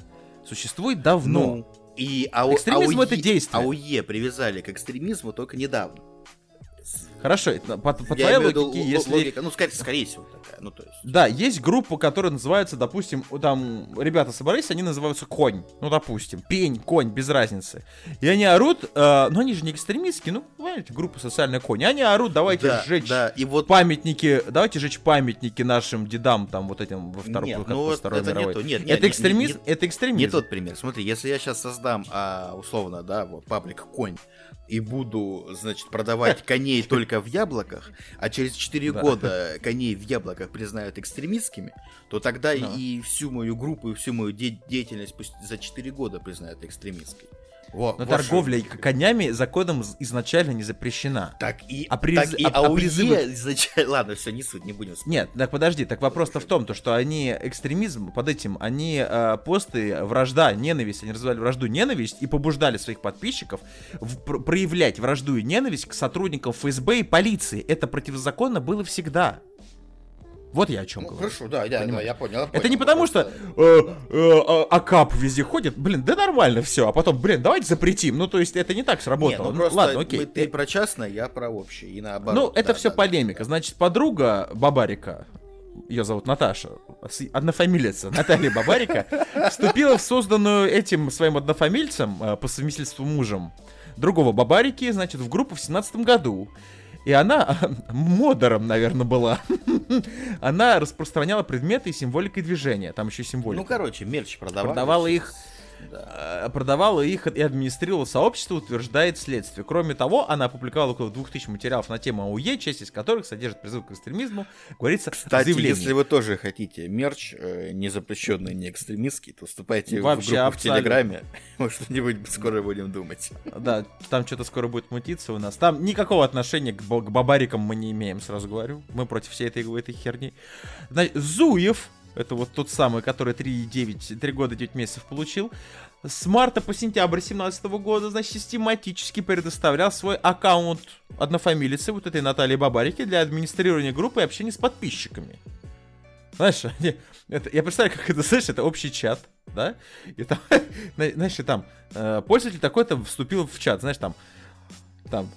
[SPEAKER 4] существует давно.
[SPEAKER 5] Ну, и АО,
[SPEAKER 4] Экстремизм
[SPEAKER 5] АОЕ
[SPEAKER 4] это действие.
[SPEAKER 5] АОЕ привязали к экстремизму только недавно.
[SPEAKER 4] Хорошо, это по, по твоей
[SPEAKER 5] виду
[SPEAKER 4] логике,
[SPEAKER 5] л-
[SPEAKER 4] если...
[SPEAKER 5] логика, ну, скорее, скорее всего, такая. Ну, то есть.
[SPEAKER 4] Да, есть группа, которая называется, допустим, там ребята собрались, они называются конь, ну, допустим, пень, конь, без разницы. И они орут, э, ну, они же не экстремистские, ну, понимаете, группа социальная конь. Они орут, давайте
[SPEAKER 5] да,
[SPEAKER 4] сжечь
[SPEAKER 5] да, и вот
[SPEAKER 4] памятники, давайте жечь памятники нашим дедам, там, вот этим, во второй,
[SPEAKER 5] Нет, ну
[SPEAKER 4] во Второй
[SPEAKER 5] это не
[SPEAKER 4] мировой.
[SPEAKER 5] то. Нет, нет,
[SPEAKER 4] это
[SPEAKER 5] не-
[SPEAKER 4] экстремизм,
[SPEAKER 5] не-
[SPEAKER 4] это экстремизм.
[SPEAKER 5] Не тот пример. Смотри, если я сейчас создам, а, условно, да, вот паблик конь, и буду, значит, продавать коней только в яблоках, а через 4
[SPEAKER 4] Да.
[SPEAKER 5] года коней в яблоках признают экстремистскими, то тогда
[SPEAKER 4] Да.
[SPEAKER 5] и всю мою группу, и всю мою де- деятельность пусть за 4 года признают экстремистской. Во,
[SPEAKER 4] Но
[SPEAKER 5] вот
[SPEAKER 4] торговля
[SPEAKER 5] что-
[SPEAKER 4] конями законом из- изначально не запрещена.
[SPEAKER 5] Так и,
[SPEAKER 4] А приз-
[SPEAKER 5] так и
[SPEAKER 4] а- а
[SPEAKER 5] АУЕ
[SPEAKER 4] призывы-
[SPEAKER 5] изначально... Ладно, все, не суть, не будем спорить.
[SPEAKER 4] Нет, так подожди, так вопрос-то в том, то, что они экстремизм под этим, они э, посты вражда, ненависть, они развивали вражду, ненависть и побуждали своих подписчиков в- пр- проявлять вражду и ненависть к сотрудникам ФСБ и полиции. Это противозаконно было всегда. Вот я о чем
[SPEAKER 5] Ну,
[SPEAKER 4] говорю.
[SPEAKER 5] хорошо, да, да, да, я понял. я
[SPEAKER 4] Это
[SPEAKER 5] понял.
[SPEAKER 4] не потому, что э, э, а- АКАП везде ходит, блин, да нормально все, а потом, блин, давайте запретим. Ну, то есть это не так
[SPEAKER 5] Не,
[SPEAKER 4] сработало.
[SPEAKER 5] ну
[SPEAKER 4] Ну,
[SPEAKER 5] просто
[SPEAKER 4] ладно, окей.
[SPEAKER 5] мы- ты про частное, я про общее, и наоборот.
[SPEAKER 4] Ну, это
[SPEAKER 5] да,
[SPEAKER 4] все
[SPEAKER 5] да,
[SPEAKER 4] полемика.
[SPEAKER 5] да.
[SPEAKER 4] Значит, подруга Бабарика, ее зовут Наташа, однофамилица Наталья Бабарика, вступила в созданную этим своим однофамильцем э, по совместительству мужем другого Бабарики, значит, в группу в семнадцатом году. И она модером, наверное, была. Она распространяла предметы и символикой движения. Там еще
[SPEAKER 5] Ну,
[SPEAKER 4] символика.
[SPEAKER 5] короче, мерч продавали.
[SPEAKER 4] Продавала их
[SPEAKER 5] Да.
[SPEAKER 4] э, продавала их и администрировала сообщество, утверждает следствие. Кроме того, она опубликовала около 2000 материалов на тему АУЕ, часть из которых содержит призыв к экстремизму, говорится
[SPEAKER 5] Кстати,
[SPEAKER 4] заявлении.
[SPEAKER 5] если вы тоже хотите мерч, э, не запрещенный, не экстремистский, то вступайте
[SPEAKER 4] Вообще
[SPEAKER 5] в группу
[SPEAKER 4] абсолютно.
[SPEAKER 5] в Телеграме. Мы что-нибудь скоро будем думать.
[SPEAKER 4] Да, там что-то скоро будет мутиться у нас. Там никакого отношения к бабарикам мы не имеем, сразу говорю. Мы против всей этой, этой херни. Значит, Зуев, это вот тот самый, который 3, 3 года 9 месяцев получил, с марта по сентябрь 2017 года, значит, систематически предоставлял свой аккаунт однофамилицы, вот этой Натальи Бабарики, для администрирования группы и общения с подписчиками. Знаешь, они- это, я представляю, как это, знаешь, это общий чат, да? И там, зна- знаешь, там э, пользователь такой-то вступил в чат, знаешь, там, там,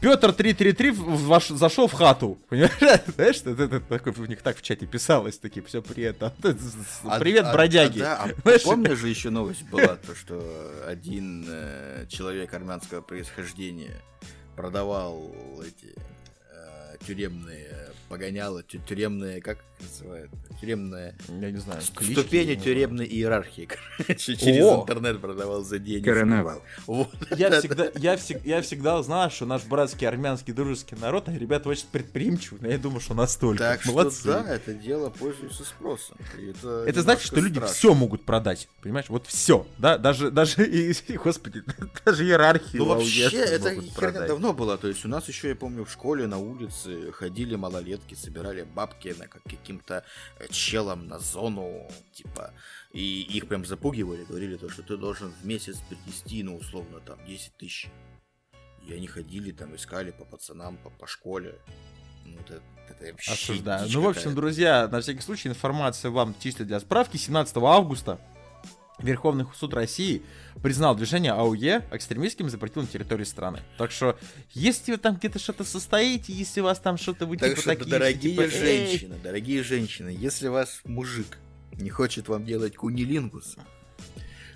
[SPEAKER 4] Петр 333 в- ваш, зашел в хату, понимаешь? Знаешь, это, это такой, у них так в чате писалось, такие, все, привет,
[SPEAKER 5] А-
[SPEAKER 4] привет,
[SPEAKER 5] а-
[SPEAKER 4] бродяги.
[SPEAKER 5] а, да, а помнишь же еще новость была, то, что один э, человек армянского происхождения продавал эти э, тюремные погоняло, тю- тюремные, как называют? Тюремные
[SPEAKER 4] Я не знаю, клички,
[SPEAKER 5] ступени тюремной иерархии. Короче, через
[SPEAKER 4] О!
[SPEAKER 5] интернет продавал за деньги.
[SPEAKER 6] Карнавал.
[SPEAKER 5] Вот.
[SPEAKER 4] Я всегда, я, всег- я всегда знал, что наш братский армянский дружеский народ, а ребята очень предприимчивы, но я думаю, что настолько.
[SPEAKER 5] Так что
[SPEAKER 4] Молодцы.
[SPEAKER 5] да, это дело пользуется спросом. Это,
[SPEAKER 4] Это значит, что люди
[SPEAKER 5] немножко
[SPEAKER 4] все могут продать, понимаешь? Вот все, да, даже, даже, и, господи, даже иерархии.
[SPEAKER 5] Ну вообще, это херня давно было. То есть у нас еще, я помню, в школе на улице ходили малолетки, собирали бабки на как каким-то э, челом на зону, типа, и их прям запугивали, говорили то, что ты должен в месяц принести, ну, условно, там, 10 тысяч. И они ходили там, искали по пацанам, по, по школе. Ну, это, это вообще
[SPEAKER 4] Осуждаю. Ну, в общем, друзья, на всякий случай информация вам чисто для справки. 17 августа Верховный суд России признал движение АУЕ экстремистским и запретил на территории страны. Так что, если вы там где-то что-то состоите, если у вас там что-то вы
[SPEAKER 5] Так
[SPEAKER 4] типа
[SPEAKER 5] что,
[SPEAKER 4] такие,
[SPEAKER 5] дорогие
[SPEAKER 4] типа, «Эй,
[SPEAKER 5] женщины, дорогие женщины, если ваш мужик не хочет вам делать кунилингус,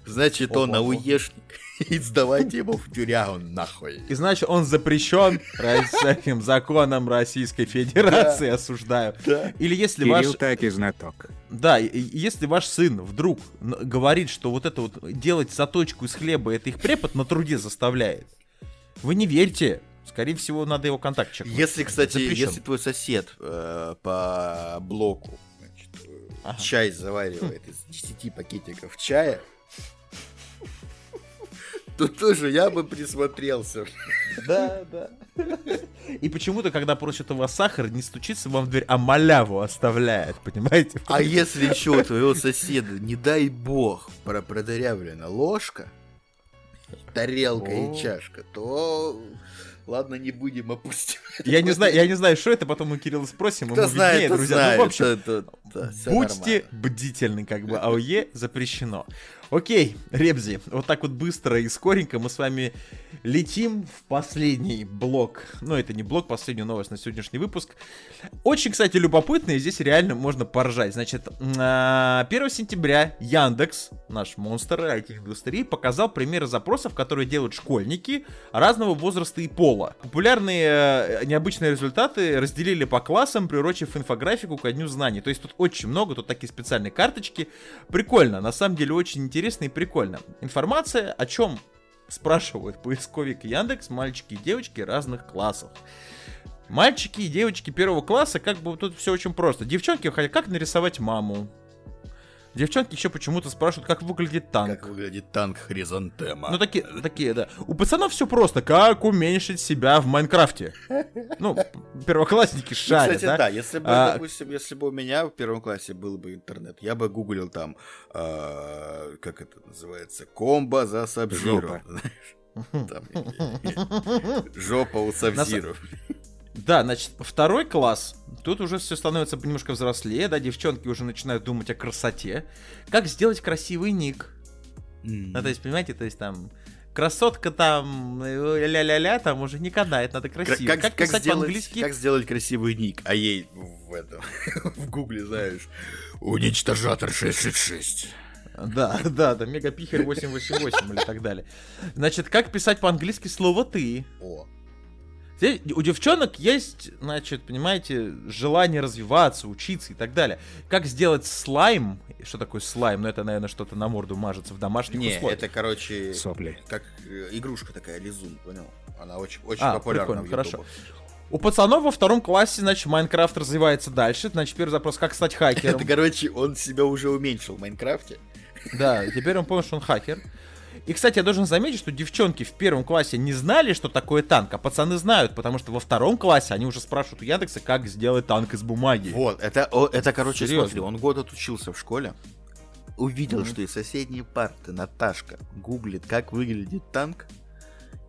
[SPEAKER 5] значит он ауешник, и сдавайте его в тюрягу нахуй.
[SPEAKER 4] И значит, он запрещен этим законом Российской Федерации, осуждаю.
[SPEAKER 5] Да.
[SPEAKER 4] Или если ваш...
[SPEAKER 6] Кирилл таки знаток.
[SPEAKER 4] Да, и- и если ваш сын вдруг говорит, что вот это вот делать заточку из хлеба, это их препод на труде заставляет, вы не верьте. Скорее всего, надо его контакт чекнуть.
[SPEAKER 5] Если, кстати,
[SPEAKER 4] Запрещен.
[SPEAKER 5] если твой сосед э, по блоку значит, э,
[SPEAKER 4] Ага.
[SPEAKER 5] чай заваривает из 10 пакетиков чая, Тут тоже я бы присмотрелся.
[SPEAKER 4] Да, да. И почему-то, когда просят у вас сахар, не стучится вам в дверь, а маляву оставляет, понимаете?
[SPEAKER 5] А если еще у твоего соседа, не дай бог, про продырявлена ложка, тарелка
[SPEAKER 4] О.
[SPEAKER 5] и чашка, то ладно, не будем опустим.
[SPEAKER 4] Я не знаю, я не знаю, что это, потом у Кирилла спросим,
[SPEAKER 5] Кто
[SPEAKER 4] ему
[SPEAKER 5] знает,
[SPEAKER 4] виднее, друзья.
[SPEAKER 5] знает.
[SPEAKER 4] Ну, в общем, Будьте
[SPEAKER 5] нормально.
[SPEAKER 4] бдительны, как бы АОЕ запрещено. Окей, Ребзи, вот так вот быстро и скоренько мы с вами летим в последний блок. Ну, это не блок, последнюю новость на сегодняшний выпуск. Очень, кстати, любопытно, и здесь реально можно поржать. Значит, м, а, 1 сентября Яндекс, наш монстр IT-индустрии, показал примеры запросов, которые делают школьники разного возраста и пола. Популярные э, необычные результаты разделили по классам, приурочив инфографику ко дню знаний. То есть тут очень много, тут такие специальные карточки. Прикольно, на самом деле очень интересно и прикольно. Информация о чем спрашивают поисковик Яндекс мальчики и девочки разных классов. Мальчики и девочки первого класса, как бы тут все очень просто. Девчонки хотят, как нарисовать маму. Девчонки еще почему-то спрашивают, как выглядит танк.
[SPEAKER 5] Как выглядит танк Хризантема.
[SPEAKER 4] Ну, такие, такие, да. У пацанов все просто. Как уменьшить себя в Майнкрафте? Ну, первоклассники
[SPEAKER 5] Ну,
[SPEAKER 4] шарят,
[SPEAKER 5] Кстати, да?
[SPEAKER 4] да?
[SPEAKER 5] если бы,
[SPEAKER 4] А-
[SPEAKER 5] допустим, если бы у меня в первом классе был бы интернет, я бы гуглил там, а, как это называется, комбо за Сабзиру. Жопа у Сабзиру.
[SPEAKER 4] Да, значит, второй класс. Тут уже все становится немножко взрослее, да, девчонки уже начинают думать о красоте. Как сделать красивый ник? Ну, то есть, понимаете, то есть там красотка там, э, ля-ля-ля, там уже никогда, это надо красиво. Как, писать
[SPEAKER 5] сделать,
[SPEAKER 4] по-английски?
[SPEAKER 5] как сделать красивый ник? А ей в этом в гугле, знаешь, уничтожатор 666.
[SPEAKER 4] Да, да, да, мегапихель 888 или так далее. Значит, как писать по-английски слово «ты»?
[SPEAKER 5] О,
[SPEAKER 4] У девчонок есть, значит, понимаете, желание развиваться, учиться и так далее. Как сделать слайм? Что такое слайм? Ну, это, наверное, что-то на морду мажется в домашних
[SPEAKER 5] не,
[SPEAKER 4] условиях.
[SPEAKER 5] это, короче,
[SPEAKER 6] Сопли.
[SPEAKER 5] как э, игрушка такая, лизун, понял? Она очень, очень
[SPEAKER 4] А,
[SPEAKER 5] популярна
[SPEAKER 4] прикольно,
[SPEAKER 5] в
[SPEAKER 4] хорошо. У пацанов во втором классе, значит, Майнкрафт развивается дальше. Значит, первый запрос, как стать хакером.
[SPEAKER 5] Это, короче, он себя уже уменьшил в Майнкрафте.
[SPEAKER 4] Да, теперь он понял, что он хакер. И, кстати, я должен заметить, что девчонки в первом классе не знали, что такое танк, а пацаны знают, потому что во втором классе они уже спрашивают у Яндекса, как сделать танк из бумаги.
[SPEAKER 5] Вот, это, это короче,
[SPEAKER 4] Серьезно?
[SPEAKER 5] смотри, он год отучился в школе, увидел,
[SPEAKER 4] Мгм.
[SPEAKER 5] что из соседней парты Наташка гуглит, как выглядит танк,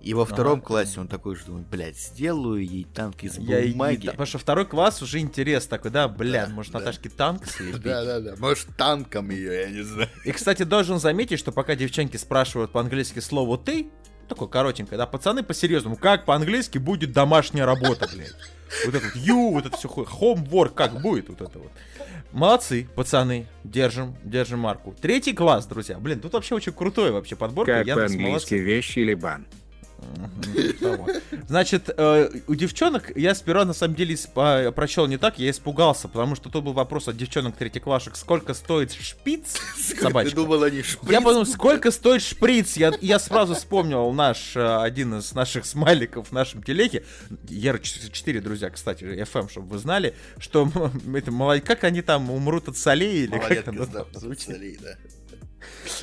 [SPEAKER 5] и во втором
[SPEAKER 4] Ага.
[SPEAKER 5] классе он такой же думает, блядь, сделаю ей танк из
[SPEAKER 4] Я и-
[SPEAKER 5] бумаги.
[SPEAKER 4] Потому что второй класс уже интерес такой, да, бля,
[SPEAKER 5] Да,
[SPEAKER 4] может
[SPEAKER 5] да.
[SPEAKER 4] Наташке танк слепить?
[SPEAKER 5] Да-да-да, может танком ее, я не знаю.
[SPEAKER 4] И, кстати, должен заметить, что пока девчонки спрашивают по-английски слово «ты», такое коротенькое, да, пацаны по-серьезному, как по-английски будет домашняя работа, блядь? Вот это вот you, вот это все, homework, как будет вот это вот. Молодцы, пацаны, держим, держим марку. Третий класс, друзья. Блин, тут вообще очень крутой вообще подборка.
[SPEAKER 6] Как по-английски вещи или бан.
[SPEAKER 4] Значит, э, у девчонок я сперва на самом деле а, прочел не так, я испугался, потому что тут был вопрос от девчонок третьеклашек, сколько стоит шпиц
[SPEAKER 5] Ты
[SPEAKER 4] собачка.
[SPEAKER 5] думал, они шприц?
[SPEAKER 4] Я подумал, сколько стоит шприц? Я, я сразу вспомнил наш, э, один из наших смайликов в нашем телеге. Ера-4, друзья, кстати, FM, чтобы вы знали, что это, мало- как они там умрут от солей или как оно
[SPEAKER 5] сдав-
[SPEAKER 4] там звучит?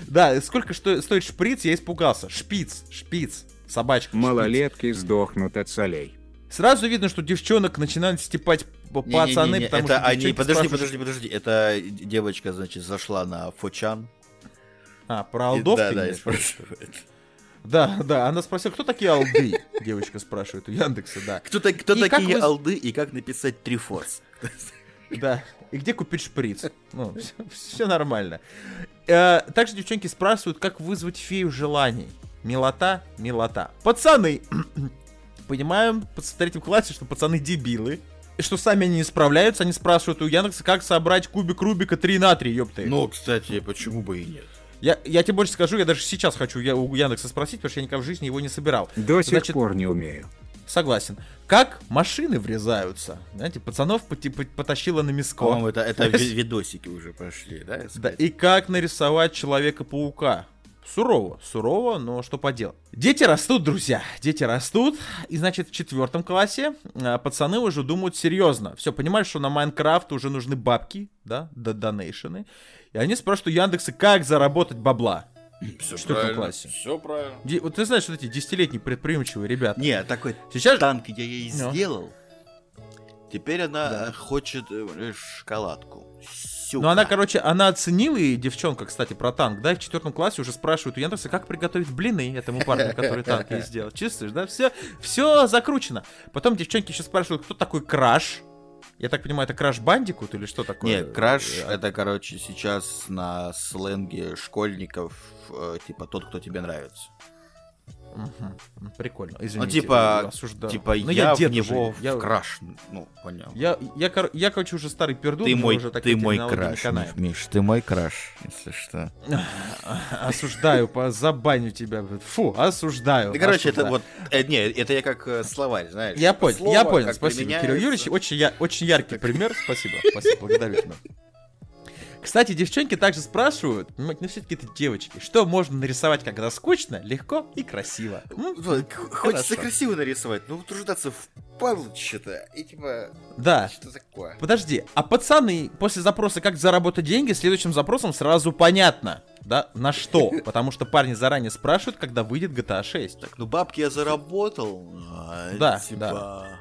[SPEAKER 5] Да,
[SPEAKER 4] сколько что, стоит шприц, я испугался. Шпиц, шпиц, собачка. шпиц.
[SPEAKER 6] Малолетки сдохнут от солей.
[SPEAKER 4] Сразу видно, что девчонок начинают степать пацаны,
[SPEAKER 5] Не-не-не-не,
[SPEAKER 4] потому
[SPEAKER 5] это
[SPEAKER 4] что
[SPEAKER 5] они, подожди,
[SPEAKER 4] спрашивают,
[SPEAKER 5] подожди, подожди, это девочка, значит, зашла на Фочан.
[SPEAKER 4] А, про алдов
[SPEAKER 5] да,
[SPEAKER 4] ты
[SPEAKER 5] да, спрашивает.
[SPEAKER 4] Да, да, она спросила, кто такие алды? Девочка спрашивает у Яндекса, да.
[SPEAKER 5] Кто, так- кто
[SPEAKER 4] И
[SPEAKER 5] такие
[SPEAKER 4] вы-
[SPEAKER 5] алды и как написать трифорс?
[SPEAKER 4] Да. И где купить шприц? Ну, все, нормально. Э, также девчонки спрашивают, как вызвать фею желаний. Милота, милота. Пацаны, понимаем в третьем классе, что пацаны дебилы. И что сами они не справляются, они спрашивают у Яндекса, как собрать кубик Рубика 3 на 3, ёпты.
[SPEAKER 5] Ну, кстати, почему бы и нет?
[SPEAKER 4] Я, я тебе больше скажу, я даже сейчас хочу я, у Яндекса спросить, потому что я никогда в жизни его не собирал.
[SPEAKER 6] До сих
[SPEAKER 4] Значит,
[SPEAKER 6] пор не умею.
[SPEAKER 4] Согласен. Как машины врезаются? Знаете, пацанов поти- потащило на миско.
[SPEAKER 5] По-моему, это, это ви- видосики уже пошли, да?
[SPEAKER 4] Да, и как нарисовать Человека-паука? Сурово, сурово, но что поделать. Дети растут, друзья, дети растут. И, значит, в четвертом классе а, пацаны уже думают серьезно. Все, понимаешь, что на Майнкрафт уже нужны бабки, да, да, донейшены. И они спрашивают у Яндекса, как заработать бабла.
[SPEAKER 5] Все
[SPEAKER 4] В четвертом классе.
[SPEAKER 5] Все правильно.
[SPEAKER 4] Ди- Вот ты знаешь, вот эти десятилетние предприимчивые ребята.
[SPEAKER 5] Не, такой
[SPEAKER 4] Сейчас
[SPEAKER 5] танк я ей
[SPEAKER 4] Ну.
[SPEAKER 5] сделал. Теперь она
[SPEAKER 4] Да.
[SPEAKER 5] хочет э, шоколадку. Сука.
[SPEAKER 4] Ну, она, короче, она оценила, и девчонка, кстати, про танк, да, в четвертом классе уже спрашивают у Яндекса, как приготовить блины этому парню, который танк ей сделал. Чувствуешь, да? Все, все закручено. Потом девчонки еще спрашивают, кто такой Краш. Я так понимаю, это Краш Бандикут или что такое?
[SPEAKER 5] Не, краш
[SPEAKER 4] Э,
[SPEAKER 5] это, короче, сейчас на сленге школьников, э, типа тот, кто тебе нравится.
[SPEAKER 4] Мгм, Прикольно,
[SPEAKER 5] Ну,
[SPEAKER 4] извините.
[SPEAKER 5] типа,
[SPEAKER 4] осуждаю.
[SPEAKER 5] типа
[SPEAKER 4] Ну,
[SPEAKER 5] я, в
[SPEAKER 4] дед
[SPEAKER 5] него
[SPEAKER 4] уже, я-
[SPEAKER 5] в краш. Ну, понял.
[SPEAKER 4] Я, я, кор- я, короче, уже старый пердун,
[SPEAKER 5] Ты мой,
[SPEAKER 4] уже
[SPEAKER 5] ты мой краш. Миш, ты мой краш, если что.
[SPEAKER 4] Осуждаю, забаню тебя. Фу, осуждаю.
[SPEAKER 5] Да, короче, это вот, э, не, это я как э, словарь, знаешь.
[SPEAKER 4] Я понял, я понял. Спасибо, Кирилл. Юрьевич. Очень, я, очень яркий пример. Спасибо, спасибо, благодарю тебя. Кстати, девчонки также спрашивают, ну все-таки это девочки, что можно нарисовать, когда скучно, легко и красиво. М?
[SPEAKER 5] Х- Хочется
[SPEAKER 4] Хорошо.
[SPEAKER 5] красиво нарисовать, но утруждаться в падлу что-то. И типа,
[SPEAKER 4] Да.
[SPEAKER 5] что такое?
[SPEAKER 4] Подожди, а пацаны после запроса «как заработать деньги» следующим запросом сразу понятно, да, на что? Потому что парни заранее спрашивают, когда выйдет GTA 6.
[SPEAKER 5] Так, ну бабки я заработал. а,
[SPEAKER 4] Да,
[SPEAKER 5] типа...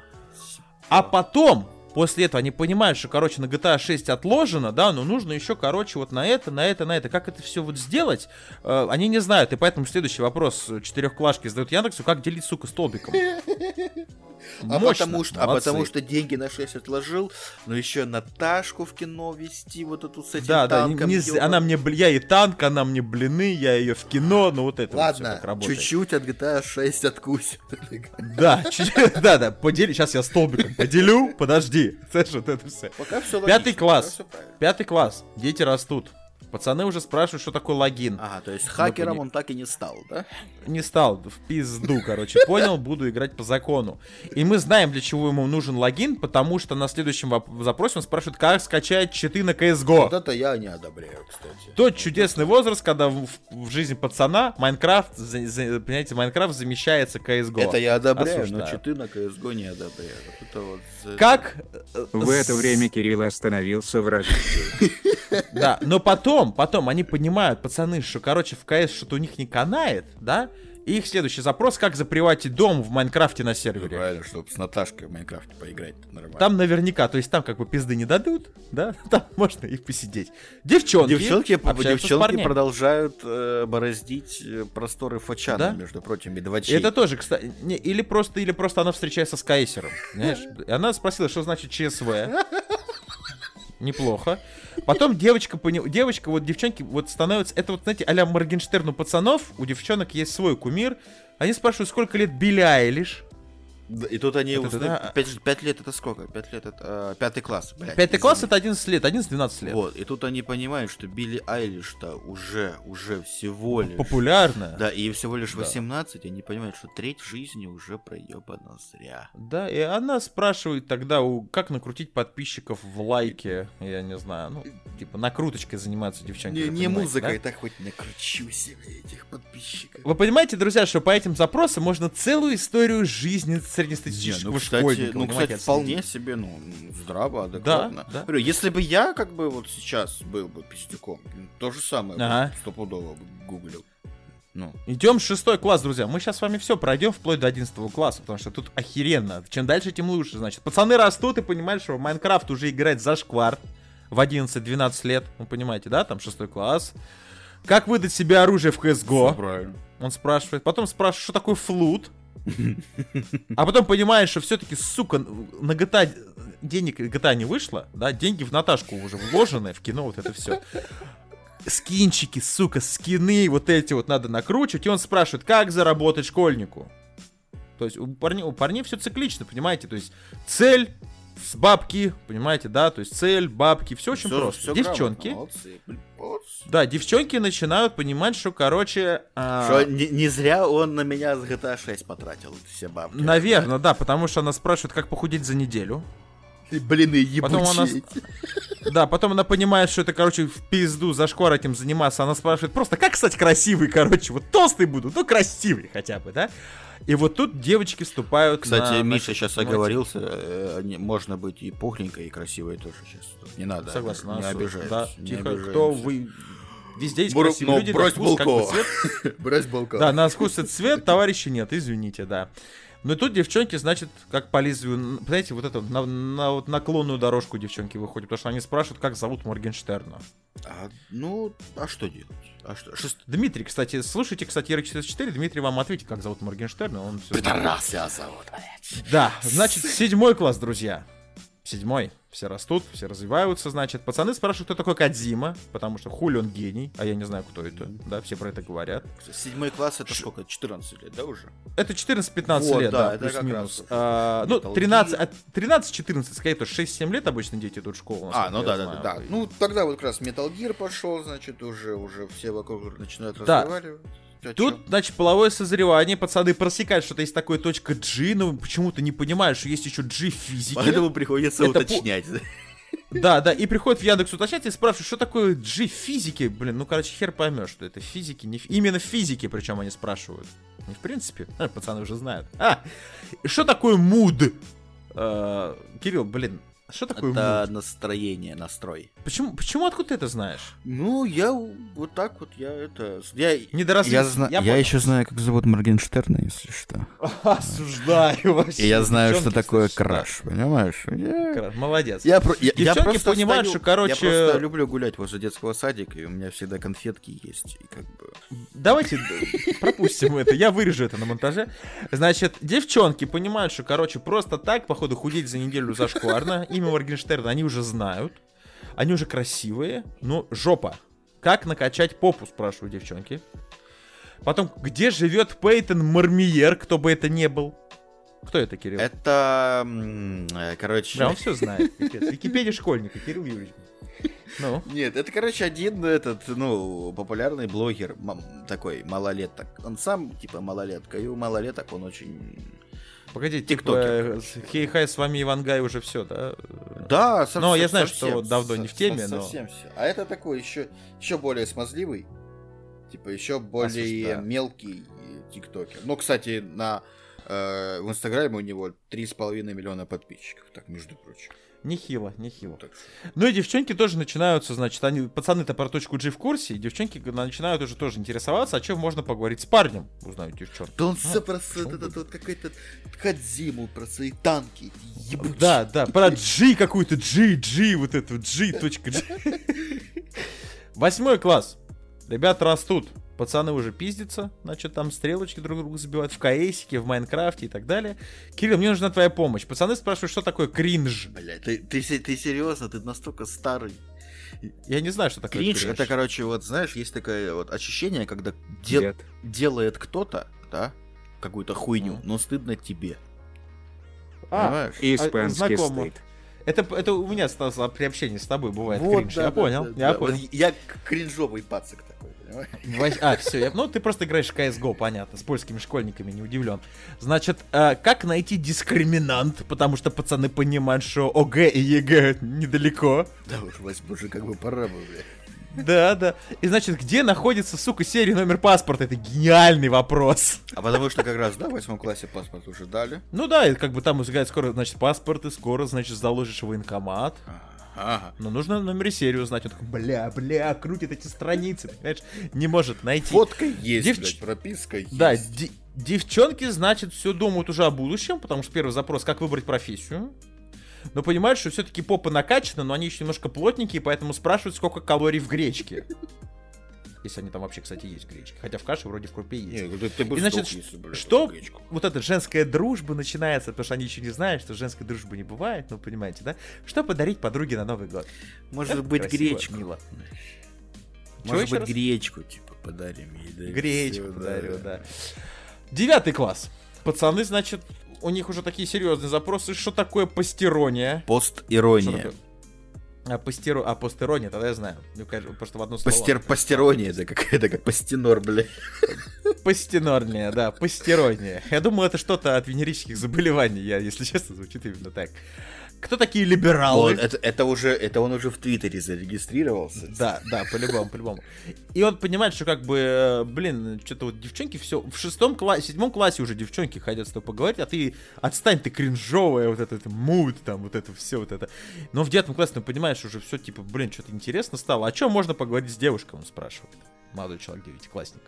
[SPEAKER 4] А потом, после этого, они понимают, что, короче, на GTA 6 отложено, да, но нужно еще, короче, вот на это, на это, на это. Как это все вот сделать, э, они не знают. И поэтому следующий вопрос четырехклашки задают Яндексу, как делить, сука, столбиком.
[SPEAKER 5] А
[SPEAKER 4] Мощно,
[SPEAKER 5] потому, что, а потому что деньги на 6 отложил, но еще Наташку в кино вести, вот эту с этим
[SPEAKER 4] Да, да, не-
[SPEAKER 5] танком.
[SPEAKER 4] не-
[SPEAKER 5] ёбаным.
[SPEAKER 4] она мне, я и танк, она мне блины, я ее в кино, ну вот это вот всё
[SPEAKER 5] Ладно,
[SPEAKER 4] как работает.
[SPEAKER 5] чуть-чуть от GTA 6 откусит.
[SPEAKER 4] Да, да, да, подели, сейчас я столбиком поделю, подожди. Знаешь, вот это все.
[SPEAKER 5] Все
[SPEAKER 4] Пятый класс. Пятый класс, дети растут. Пацаны уже спрашивают, что такое логин.
[SPEAKER 5] Ага, то есть хакером
[SPEAKER 4] пони-
[SPEAKER 5] он так и не стал, да?
[SPEAKER 4] Не стал, в пизду, короче, понял, буду играть по закону. И мы знаем, для чего ему нужен логин, потому что на следующем запросе он спрашивает, как скачать читы на
[SPEAKER 5] Вот
[SPEAKER 4] CSGO.
[SPEAKER 5] это я не одобряю, кстати.
[SPEAKER 4] Тот чудесный возраст, когда в, в жизни пацана Майнкрафт, понимаете, Майнкрафт замещается CSGO.
[SPEAKER 5] Это я одобряю, но читы на CSGO не одобряю. Вот это вот... за-
[SPEAKER 4] Как? э,
[SPEAKER 6] В это время Кирилл остановился в развитии.
[SPEAKER 4] Да, но потом, потом они понимают, пацаны, что, короче, в КС что-то у них не канает, да? И их следующий запрос, как заприватить дом в Майнкрафте на
[SPEAKER 5] Ну,
[SPEAKER 4] сервере.
[SPEAKER 5] Правильно, чтобы с Наташкой в Майнкрафте поиграть нормально.
[SPEAKER 4] Там наверняка, то есть там как бы пизды не дадут, да? Там можно их посидеть. Девчонки,
[SPEAKER 5] Девчонки, девчонки продолжают э, бороздить э, просторы Фочана,
[SPEAKER 4] Да?
[SPEAKER 5] между прочим,
[SPEAKER 4] И
[SPEAKER 5] медвачей.
[SPEAKER 4] это тоже, кстати, не, или просто, или просто она встречается с Кайсером, знаешь? И она спросила, что значит ЧСВ. Неплохо. Потом девочка, пони- девочка, вот девчонки, вот становятся, это вот, знаете, а-ля Моргенштерн у пацанов, у девчонок есть свой кумир. Они спрашивают, сколько лет Билли Айлиш.
[SPEAKER 5] И тут они
[SPEAKER 4] это да.
[SPEAKER 5] Пять, пять лет это сколько? Пять лет это... э, пятый класс, блядь.
[SPEAKER 4] Пятый класс
[SPEAKER 5] извини.
[SPEAKER 4] это 11 лет, 11-12 лет.
[SPEAKER 5] Вот, и тут они понимают, что Билли Айлиш-то уже, уже всего лишь...
[SPEAKER 4] Популярно.
[SPEAKER 5] Да, и всего лишь
[SPEAKER 4] Да.
[SPEAKER 5] 18, и они понимают, что треть жизни уже проебана зря.
[SPEAKER 4] Да, и она спрашивает тогда, у, как накрутить подписчиков в лайке, я не знаю, ну, типа накруточкой занимаются девчонки.
[SPEAKER 5] Не, не музыкой,
[SPEAKER 4] да?
[SPEAKER 5] так хоть накручу себе этих подписчиков.
[SPEAKER 4] Вы понимаете, друзья, что по этим запросам можно целую историю жизни
[SPEAKER 5] Не,
[SPEAKER 4] среднестатистического
[SPEAKER 5] ну, кстати,
[SPEAKER 4] школьника,
[SPEAKER 5] ну, кстати, вполне себе, ну, здраво, адекватно.
[SPEAKER 4] да.
[SPEAKER 5] Говорю, если бы я, как бы, вот сейчас был бы пиздюком, то же самое бы
[SPEAKER 4] Ага.
[SPEAKER 5] стопудово бы гуглил. Ну,
[SPEAKER 4] Идем в шестой класс, друзья. Мы сейчас с вами все пройдем вплоть до 11 класса, потому что тут охеренно. Чем дальше, тем лучше. Значит, пацаны растут и понимают, что в Майнкрафт уже играть за шквар в 11-12 лет. Вы понимаете, да? Там шестой класс. Как выдать себе оружие в CSGO?
[SPEAKER 5] правильно.
[SPEAKER 4] Он спрашивает. Потом спрашивает, что такое флут. А потом понимаешь, что все-таки, сука, на GTA денег GTA не вышло, да, деньги в Наташку уже вложены, в кино вот это все. Скинчики, сука, скины, вот эти вот надо накручивать. И он спрашивает, как заработать школьнику? То есть у парней, у парней все циклично, понимаете? То есть цель, с бабки, понимаете, да? То есть цель, бабки, все очень
[SPEAKER 5] Всё-
[SPEAKER 4] просто.
[SPEAKER 5] всё
[SPEAKER 4] девчонки,
[SPEAKER 5] молодцы.
[SPEAKER 4] да, девчонки начинают понимать, что, короче... а,
[SPEAKER 5] Что не, не зря он на меня с GTA 6 потратил все бабки.
[SPEAKER 4] Наверное, да, потому что она спрашивает, как похудеть за неделю.
[SPEAKER 5] И, Блин, и
[SPEAKER 4] Потом она. Да, потом она понимает, что это, короче, в пизду за шквар этим заниматься. Она спрашивает просто, как стать красивой, короче, вот толстый буду, ну красивый хотя бы, да? И вот тут девочки вступают
[SPEAKER 5] Кстати,
[SPEAKER 4] на-
[SPEAKER 5] Миша сейчас оговорился, э, можно быть и пухленькой, и красивой тоже сейчас. Не надо.
[SPEAKER 4] Согласен,
[SPEAKER 5] не обижайтесь.
[SPEAKER 4] Да,
[SPEAKER 5] не
[SPEAKER 4] тихо,
[SPEAKER 5] обижаемся.
[SPEAKER 4] кто вы... Везде есть
[SPEAKER 5] Бро-
[SPEAKER 4] красивые
[SPEAKER 5] но
[SPEAKER 4] люди. на
[SPEAKER 5] брось
[SPEAKER 4] вкус, как бы, цвет.
[SPEAKER 5] Брось балкон.
[SPEAKER 4] Да, на вкус и цвет, товарищи, нет, извините, да. Но тут девчонки, значит, как по лезвию, знаете, вот это, на, на вот наклонную дорожку девчонки выходят, потому что они спрашивают, как зовут Моргенштерна.
[SPEAKER 5] А, ну, а что делать? А что? Шест...
[SPEAKER 4] Дмитрий, кстати, слушайте, кстати, Р-64, Дмитрий вам ответит, как зовут Моргенштерна, он все
[SPEAKER 5] Пидорас я зовут, блядь.
[SPEAKER 4] Да, значит, седьмой класс, друзья. Седьмой. Все растут, все развиваются, значит. Пацаны спрашивают, кто такой Кадзима, потому что хули он гений, а я не знаю, кто это. Да, все про это говорят.
[SPEAKER 5] Седьмой класс это сколько? 14 лет, да, уже?
[SPEAKER 4] Это 14-15
[SPEAKER 5] Вот,
[SPEAKER 4] лет,
[SPEAKER 5] да,
[SPEAKER 4] да, плюс-минус. А, ну,
[SPEAKER 5] Metal
[SPEAKER 4] 13,
[SPEAKER 5] Gear.
[SPEAKER 4] от 13-14, скорее, то 6-7 лет обычно дети идут в школу.
[SPEAKER 5] А, ну да, да,
[SPEAKER 4] знаю.
[SPEAKER 5] да, да. Ну, тогда вот как раз Metal Gear пошел, значит, уже, уже все вокруг начинают
[SPEAKER 4] Да.
[SPEAKER 5] разговаривать. А
[SPEAKER 4] Тут,
[SPEAKER 5] чё?
[SPEAKER 4] значит, половое созревание, пацаны просекают, что-то есть такое точка G, но почему-то не понимают, что есть еще G в физике.
[SPEAKER 5] Поэтому приходится
[SPEAKER 4] Это по-
[SPEAKER 5] уточнять.
[SPEAKER 4] Да, да, и приходит в Яндекс уточнять и спрашивают, что такое G в физике. Блин, ну, короче, хер поймешь, что это физики, не фи- Именно в физике, причем они спрашивают. Не в принципе, пацаны уже знают. А, что такое муд? Э, Кирилл, блин, что такое
[SPEAKER 5] Это
[SPEAKER 4] муд?
[SPEAKER 5] настроение, настрой.
[SPEAKER 4] Почему, почему, откуда ты это знаешь?
[SPEAKER 5] Ну, я вот так вот, я это... Я...
[SPEAKER 4] Недоразвит-
[SPEAKER 7] Я, зна- я,
[SPEAKER 4] понял.
[SPEAKER 7] еще знаю, как зовут Моргенштерна, если что.
[SPEAKER 4] Осуждаю вообще.
[SPEAKER 7] И я знаю, что такое
[SPEAKER 4] кстати,
[SPEAKER 7] краш, понимаешь? Я-
[SPEAKER 4] краш. Молодец.
[SPEAKER 5] Я, про- я, я просто
[SPEAKER 4] понимают,
[SPEAKER 5] стою-
[SPEAKER 4] что, короче-
[SPEAKER 5] Я просто люблю гулять возле детского садика, и у меня всегда конфетки есть. И как бы...
[SPEAKER 4] Давайте пропустим это, я вырежу это на монтаже. Значит, девчонки понимают, что, короче, просто так, походу, худеть за неделю зашкварно. Имя Моргенштерна они уже знают. Они уже красивые. Ну, жопа. Как накачать попу, спрашивают девчонки. Потом, где живет Пейтон Мармиер, кто бы это не был? Кто это, Кирилл?
[SPEAKER 5] Это, э, короче...
[SPEAKER 4] Да, он все знает. Википедия школьника, Кирилл Юрьевич. Ну,
[SPEAKER 5] Нет, это, короче, один этот, ну, популярный блогер, такой малолеток. Он сам, типа, малолетка, и у малолеток он очень...
[SPEAKER 4] погоди,
[SPEAKER 5] Тиктокер,
[SPEAKER 4] типа, хей-хай, с вами Ивангай уже все, да?
[SPEAKER 5] Да, совсем,
[SPEAKER 4] Но я знаю,
[SPEAKER 5] совсем,
[SPEAKER 4] что давно не в теме,
[SPEAKER 5] со-
[SPEAKER 4] но-
[SPEAKER 5] Совсем все. А это такой еще, еще более смазливый, типа, еще более мелкий э, тиктокер. Ну, кстати, на... э, в Инстаграме у него 3,5 миллиона подписчиков, так, между прочим.
[SPEAKER 4] Нехило, нехило.
[SPEAKER 5] Что-
[SPEAKER 4] Ну и девчонки тоже начинаются, значит, они, пацаны-то про точку G в курсе, и девчонки начинают уже тоже интересоваться, о чем можно поговорить с парнем, узнают девчонки.
[SPEAKER 5] Да он
[SPEAKER 4] Ну,
[SPEAKER 5] все про
[SPEAKER 4] почему
[SPEAKER 5] этот, этот, какой-то Кадзиму, про свои танки, ебучие.
[SPEAKER 4] Да, да, про G какую-то, G, G, вот эту G, точка G. Восьмой класс. Ребята растут. Пацаны уже пиздятся, значит, там стрелочки друг друга забивают в КСике, в Майнкрафте и так далее. Кирилл, мне нужна твоя помощь. Пацаны спрашивают, что такое кринж.
[SPEAKER 5] Блядь, ты, ты, ты серьезно, ты настолько старый.
[SPEAKER 4] Я не знаю, что такое
[SPEAKER 5] Кринж,
[SPEAKER 4] кринж.
[SPEAKER 5] это, короче, вот, знаешь, есть такое вот ощущение, когда дел- делает кто-то, да, какую-то хуйню,
[SPEAKER 4] Мгм.
[SPEAKER 5] но стыдно тебе.
[SPEAKER 4] А?
[SPEAKER 6] Испанский
[SPEAKER 4] знакомо.
[SPEAKER 6] стейт.
[SPEAKER 4] Это, это у меня Стас, при общении с тобой бывает
[SPEAKER 5] Вот,
[SPEAKER 4] кринж.
[SPEAKER 5] да,
[SPEAKER 4] я
[SPEAKER 5] да,
[SPEAKER 4] понял,
[SPEAKER 5] да,
[SPEAKER 4] я
[SPEAKER 5] да.
[SPEAKER 4] понял.
[SPEAKER 5] Вот Я кринжовый пацик такой, понимаешь?
[SPEAKER 4] А, все, ну ты просто играешь в CSGO, понятно, с польскими школьниками, не удивлен. Значит, э, как найти дискриминант, потому что пацаны понимают, что ОГЭ и ЕГЭ недалеко.
[SPEAKER 5] Да уж, Вась, боже, как бы пора бы, бля.
[SPEAKER 4] Да, да. И значит, где находится, сука, серия номер паспорта? Это гениальный вопрос.
[SPEAKER 5] А потому что как раз, да, в восьмом классе паспорт уже дали.
[SPEAKER 4] Ну да, и как бы там скоро, значит, паспорт, и скоро, значит, заложишь военкомат.
[SPEAKER 5] Ага.
[SPEAKER 4] Но нужно номер и серию узнать. Он такой, бля, бля, крутит эти страницы, понимаешь? Не может найти.
[SPEAKER 5] Фотка есть,
[SPEAKER 4] Девч-
[SPEAKER 5] блядь, прописка есть.
[SPEAKER 4] Да, де- девчонки, значит, все думают уже о будущем, потому что первый запрос, как выбрать профессию. Но понимают, что все-таки попа накачана, но они еще немножко плотненькие, поэтому спрашивают, сколько калорий в гречке. Если они там вообще, кстати, есть гречки. Хотя в каше вроде в крупе есть.
[SPEAKER 5] Не, ты, ты бы
[SPEAKER 4] И значит,
[SPEAKER 5] если, блядь,
[SPEAKER 4] что
[SPEAKER 5] гречку.
[SPEAKER 4] вот эта женская дружба начинается, потому что они еще не знают, что женской дружбы не бывает, ну понимаете, да? Что подарить подруге на Новый год?
[SPEAKER 5] Может
[SPEAKER 4] Это
[SPEAKER 5] быть,
[SPEAKER 4] красиво,
[SPEAKER 5] гречку.
[SPEAKER 4] мило. Чего
[SPEAKER 5] Может быть,
[SPEAKER 4] раз?
[SPEAKER 5] гречку, типа, подарим ей. да,
[SPEAKER 4] Гречку подарю, да. Девятый класс. Пацаны, значит, у них уже такие серьезные запросы. Что такое постерония?
[SPEAKER 5] Пост-ирония.
[SPEAKER 4] А, постеро... а постерония, тогда я знаю. Ну, конечно, просто в одно слово.
[SPEAKER 5] Постер... Постерония, это какая-то как пастенор, блядь.
[SPEAKER 4] Постенорния, да, постерония. Я думал, это что-то от венерических заболеваний. Я, если честно, звучит именно так. Кто такие либералы?
[SPEAKER 5] Вот, это, это уже, это он уже в Твиттере зарегистрировался.
[SPEAKER 4] Да, да, по-любому, по-любому. И он понимает, что как бы, э, блин, что-то вот девчонки все, в шестом классе, в седьмом классе уже девчонки хотят с тобой поговорить, а ты отстань, ты кринжовая, вот это, это муд, там, вот это все, вот это. Но в девятом классе ты понимаешь уже все, типа, блин, что-то интересно стало. О чем можно поговорить с девушкой, он спрашивает. Молодой человек, девятиклассник.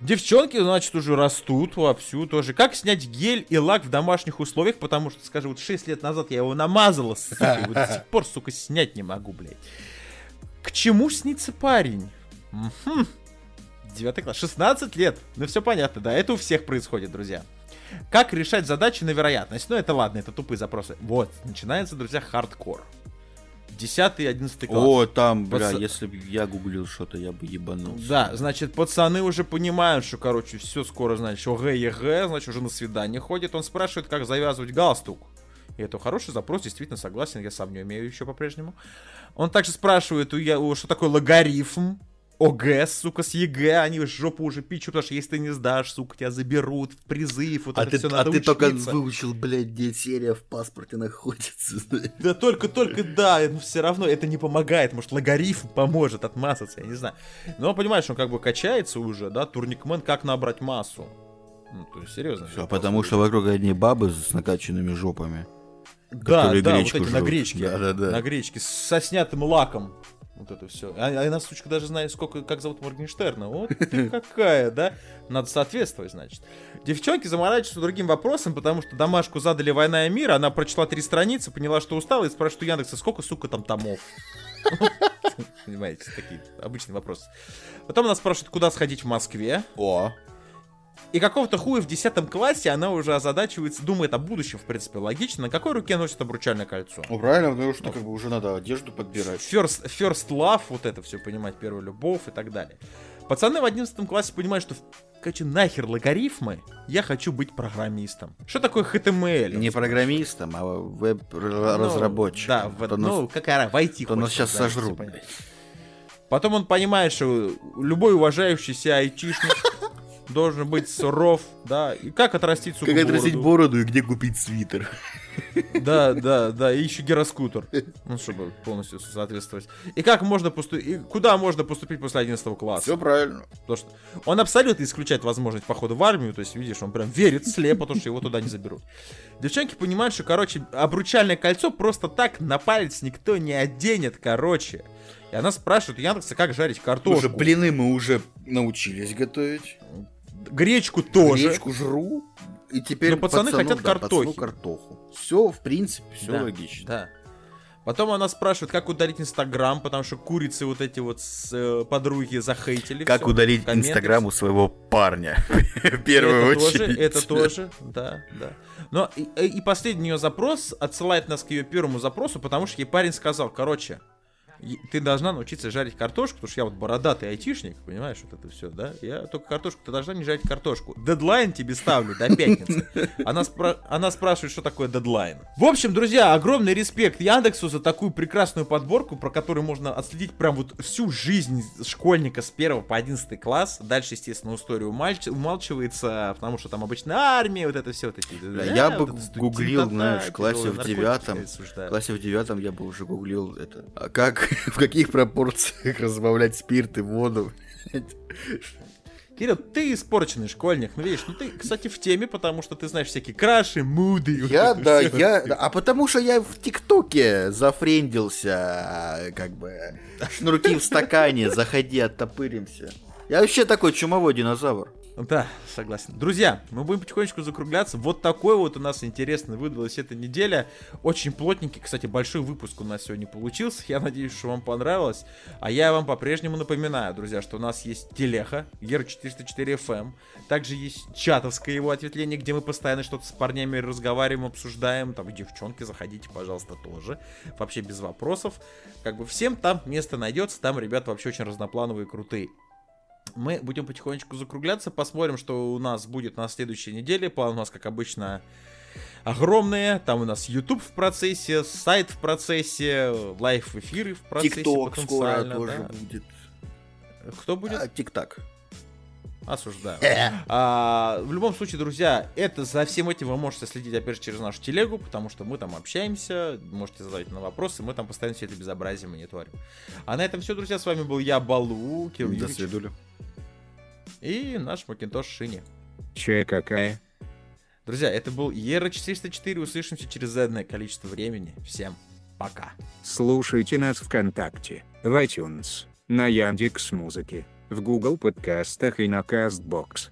[SPEAKER 4] Девчонки, значит, уже растут вовсю тоже. Как снять гель и лак в домашних условиях, потому что, скажи, вот 6 лет назад я его намазала, сука, вот до сих пор, сука, снять не могу, блядь. К чему снится парень? Мгм. Девятый класс. 16 лет. Ну, все понятно, да. Это у всех происходит, друзья. Как решать задачи на вероятность? Ну, это ладно, это тупые запросы. Вот, начинается, друзья, хардкор. 10-11 класс.
[SPEAKER 5] О, там, бля,
[SPEAKER 4] Пац-
[SPEAKER 5] если бы я гуглил что-то, я бы ебанулся.
[SPEAKER 4] Да, значит, пацаны уже понимают, что, короче, все скоро, значит, ОГЭ, ЕГЭ, значит, уже на свидание ходит. Он спрашивает, как завязывать галстук. И это хороший запрос, действительно согласен, я сам не умею еще по-прежнему. Он также спрашивает, у я, у- что такое логарифм. ОГЭ, сука, с ЕГЭ, они жопу уже печут, потому что если ты не сдашь, сука, тебя заберут в призыв, вот
[SPEAKER 5] А
[SPEAKER 4] это
[SPEAKER 5] ты,
[SPEAKER 4] все
[SPEAKER 5] а
[SPEAKER 4] надо
[SPEAKER 5] ты только
[SPEAKER 4] учиться.
[SPEAKER 5] выучил, блядь, где серия в паспорте находится.
[SPEAKER 4] Да только-только да, но все равно это не помогает. Может, логарифм поможет отмазаться, я не знаю. Но он понимает, что он как бы качается уже, да, турникмен, как набрать массу. Ну, то есть, серьезно.
[SPEAKER 5] Все, потому что вокруг одни бабы с накачанными жопами.
[SPEAKER 4] Да, да, вот эти на
[SPEAKER 5] жрут.
[SPEAKER 4] гречке.
[SPEAKER 5] Да-да-да.
[SPEAKER 4] На гречке, со снятым лаком. Вот это все. А, а она, сучка, даже знает, сколько, как зовут Моргенштерна. Вот ты какая, да? Надо соответствовать, значит. Девчонки заморачиваются другим вопросом, потому что домашку задали «Война и мир», она прочла три страницы, поняла, что устала, и спрашивает у Яндекса, сколько, сука, там томов? Понимаете, такие обычные вопросы. Потом она спрашивает, куда сходить в Москве.
[SPEAKER 5] О,
[SPEAKER 4] И какого-то хуя в 10 классе она уже озадачивается, думает о будущем, в принципе, логично. На какой руке носит обручальное кольцо?
[SPEAKER 5] ну правильно, потому что как бы уже надо одежду подбирать.
[SPEAKER 4] First, first love, вот это все понимать, первая любовь и так далее. Пацаны в 11 классе понимают, что, короче, нахер логарифмы, я хочу быть программистом. Что такое HTML?
[SPEAKER 5] Не программистом, а
[SPEAKER 4] Ну,
[SPEAKER 5] веб-разработчиком.
[SPEAKER 4] Да, в, ну,
[SPEAKER 5] нас-
[SPEAKER 4] какая раз- войти
[SPEAKER 5] то нас сейчас
[SPEAKER 4] да,
[SPEAKER 5] сожрут.
[SPEAKER 4] Потом он понимает, что любой уважающийся айтишник должен быть суров, да, и как отрастить, сука,
[SPEAKER 5] Как отрастить
[SPEAKER 4] бороду.
[SPEAKER 5] бороду и где купить свитер.
[SPEAKER 4] Да, да, да, и еще гироскутер. Ну, чтобы полностью соответствовать. И как можно поступить, куда можно поступить после 11 класса?
[SPEAKER 5] Все правильно.
[SPEAKER 4] Потому что он абсолютно исключает возможность похода в армию, то есть, видишь, он прям верит слепо, потому что его туда не заберут. Девчонки понимают, что, короче, обручальное кольцо просто так на палец никто не оденет, короче. И она спрашивает у Яндекса, как жарить картошку.
[SPEAKER 5] Уже блины мы уже научились готовить.
[SPEAKER 4] Гречку тоже.
[SPEAKER 5] Гречку жру. И теперь
[SPEAKER 4] Но пацаны
[SPEAKER 5] пацану,
[SPEAKER 4] хотят
[SPEAKER 5] да,
[SPEAKER 4] картохи.
[SPEAKER 5] картоху. Все, в принципе, все
[SPEAKER 4] Да,
[SPEAKER 5] логично.
[SPEAKER 4] Да. Потом она спрашивает, как удалить Инстаграм, потому что курицы вот эти вот с, э, подруги захейтили.
[SPEAKER 5] Как
[SPEAKER 4] всё,
[SPEAKER 5] удалить инстаграм у своего парня? В первую
[SPEAKER 4] это
[SPEAKER 5] очередь.
[SPEAKER 4] Тоже, это тоже, да, да. Но и, э, и последний ее запрос отсылает нас к ее первому запросу, потому что ей парень сказал, короче, ты должна научиться жарить картошку, потому что я вот бородатый айтишник, понимаешь, вот это все, да? Я только картошку, ты должна не жарить картошку. Дедлайн тебе ставлю до пятницы. Она, спра- она спрашивает, что такое дедлайн. В общем, друзья, огромный респект Яндексу за такую прекрасную подборку, про которую можно отследить прям вот всю жизнь школьника с 1 по 11 класс. Дальше, естественно, история умальч- умалчивается, потому что там обычно армия, вот это все вот эти. Да,
[SPEAKER 5] Я
[SPEAKER 4] вот
[SPEAKER 5] бы гуглил, знаешь, в классе в девятом. В классе в девятом я бы уже гуглил это. А как, в каких пропорциях разбавлять спирт и воду?
[SPEAKER 4] Кирилл, ты испорченный школьник. Ну, видишь, ну ты, кстати, в теме, потому что ты знаешь всякие краши, муды. вот
[SPEAKER 5] Я,
[SPEAKER 4] это
[SPEAKER 5] да, я, а потому что я в ТикТоке зафрендился, как бы, шнурки в стакане, заходи, оттопыримся. Я вообще такой чумовой динозавр.
[SPEAKER 4] Да, согласен. Друзья, мы будем потихонечку закругляться. Вот такой вот у нас интересный выдалась эта неделя. Очень плотненький, кстати, большой выпуск у нас сегодня получился. Я надеюсь, что вам понравилось. А я вам по-прежнему напоминаю, друзья, что у нас есть телеха, Гер404FM. эм. Также есть чатовское его ответвление, где мы постоянно что-то с парнями разговариваем, обсуждаем. Там девчонки, заходите, пожалуйста, тоже. Вообще без вопросов. Как бы всем там место найдется. Там ребята вообще очень разноплановые, крутые. Мы будем потихонечку закругляться, посмотрим, что у нас будет на следующей неделе. План у нас, как обычно, огромные. Там у нас YouTube в процессе, сайт в процессе, лайв-эфиры в процессе
[SPEAKER 5] ТикТок скоро
[SPEAKER 4] потенциально,
[SPEAKER 5] тоже
[SPEAKER 4] да.
[SPEAKER 5] будет.
[SPEAKER 4] Кто будет?
[SPEAKER 5] А, Тик-так.
[SPEAKER 4] Осуждаю. А, в любом случае, друзья, это за всем этим вы можете следить, опять же, через нашу телегу, потому что мы там общаемся, можете задавать на вопросы, мы там постоянно все это безобразие мониторим. А на этом все, друзья, с вами был я, Балу, Кирилл
[SPEAKER 5] До свидули.
[SPEAKER 4] и наш Макинтош Шини.
[SPEAKER 6] Че какая?
[SPEAKER 4] Друзья, это был ERA404, услышимся через заданное количество времени. Всем пока.
[SPEAKER 6] Слушайте нас ВКонтакте, в iTunes, на Яндекс Музыке, в Google подкастах и на Castbox.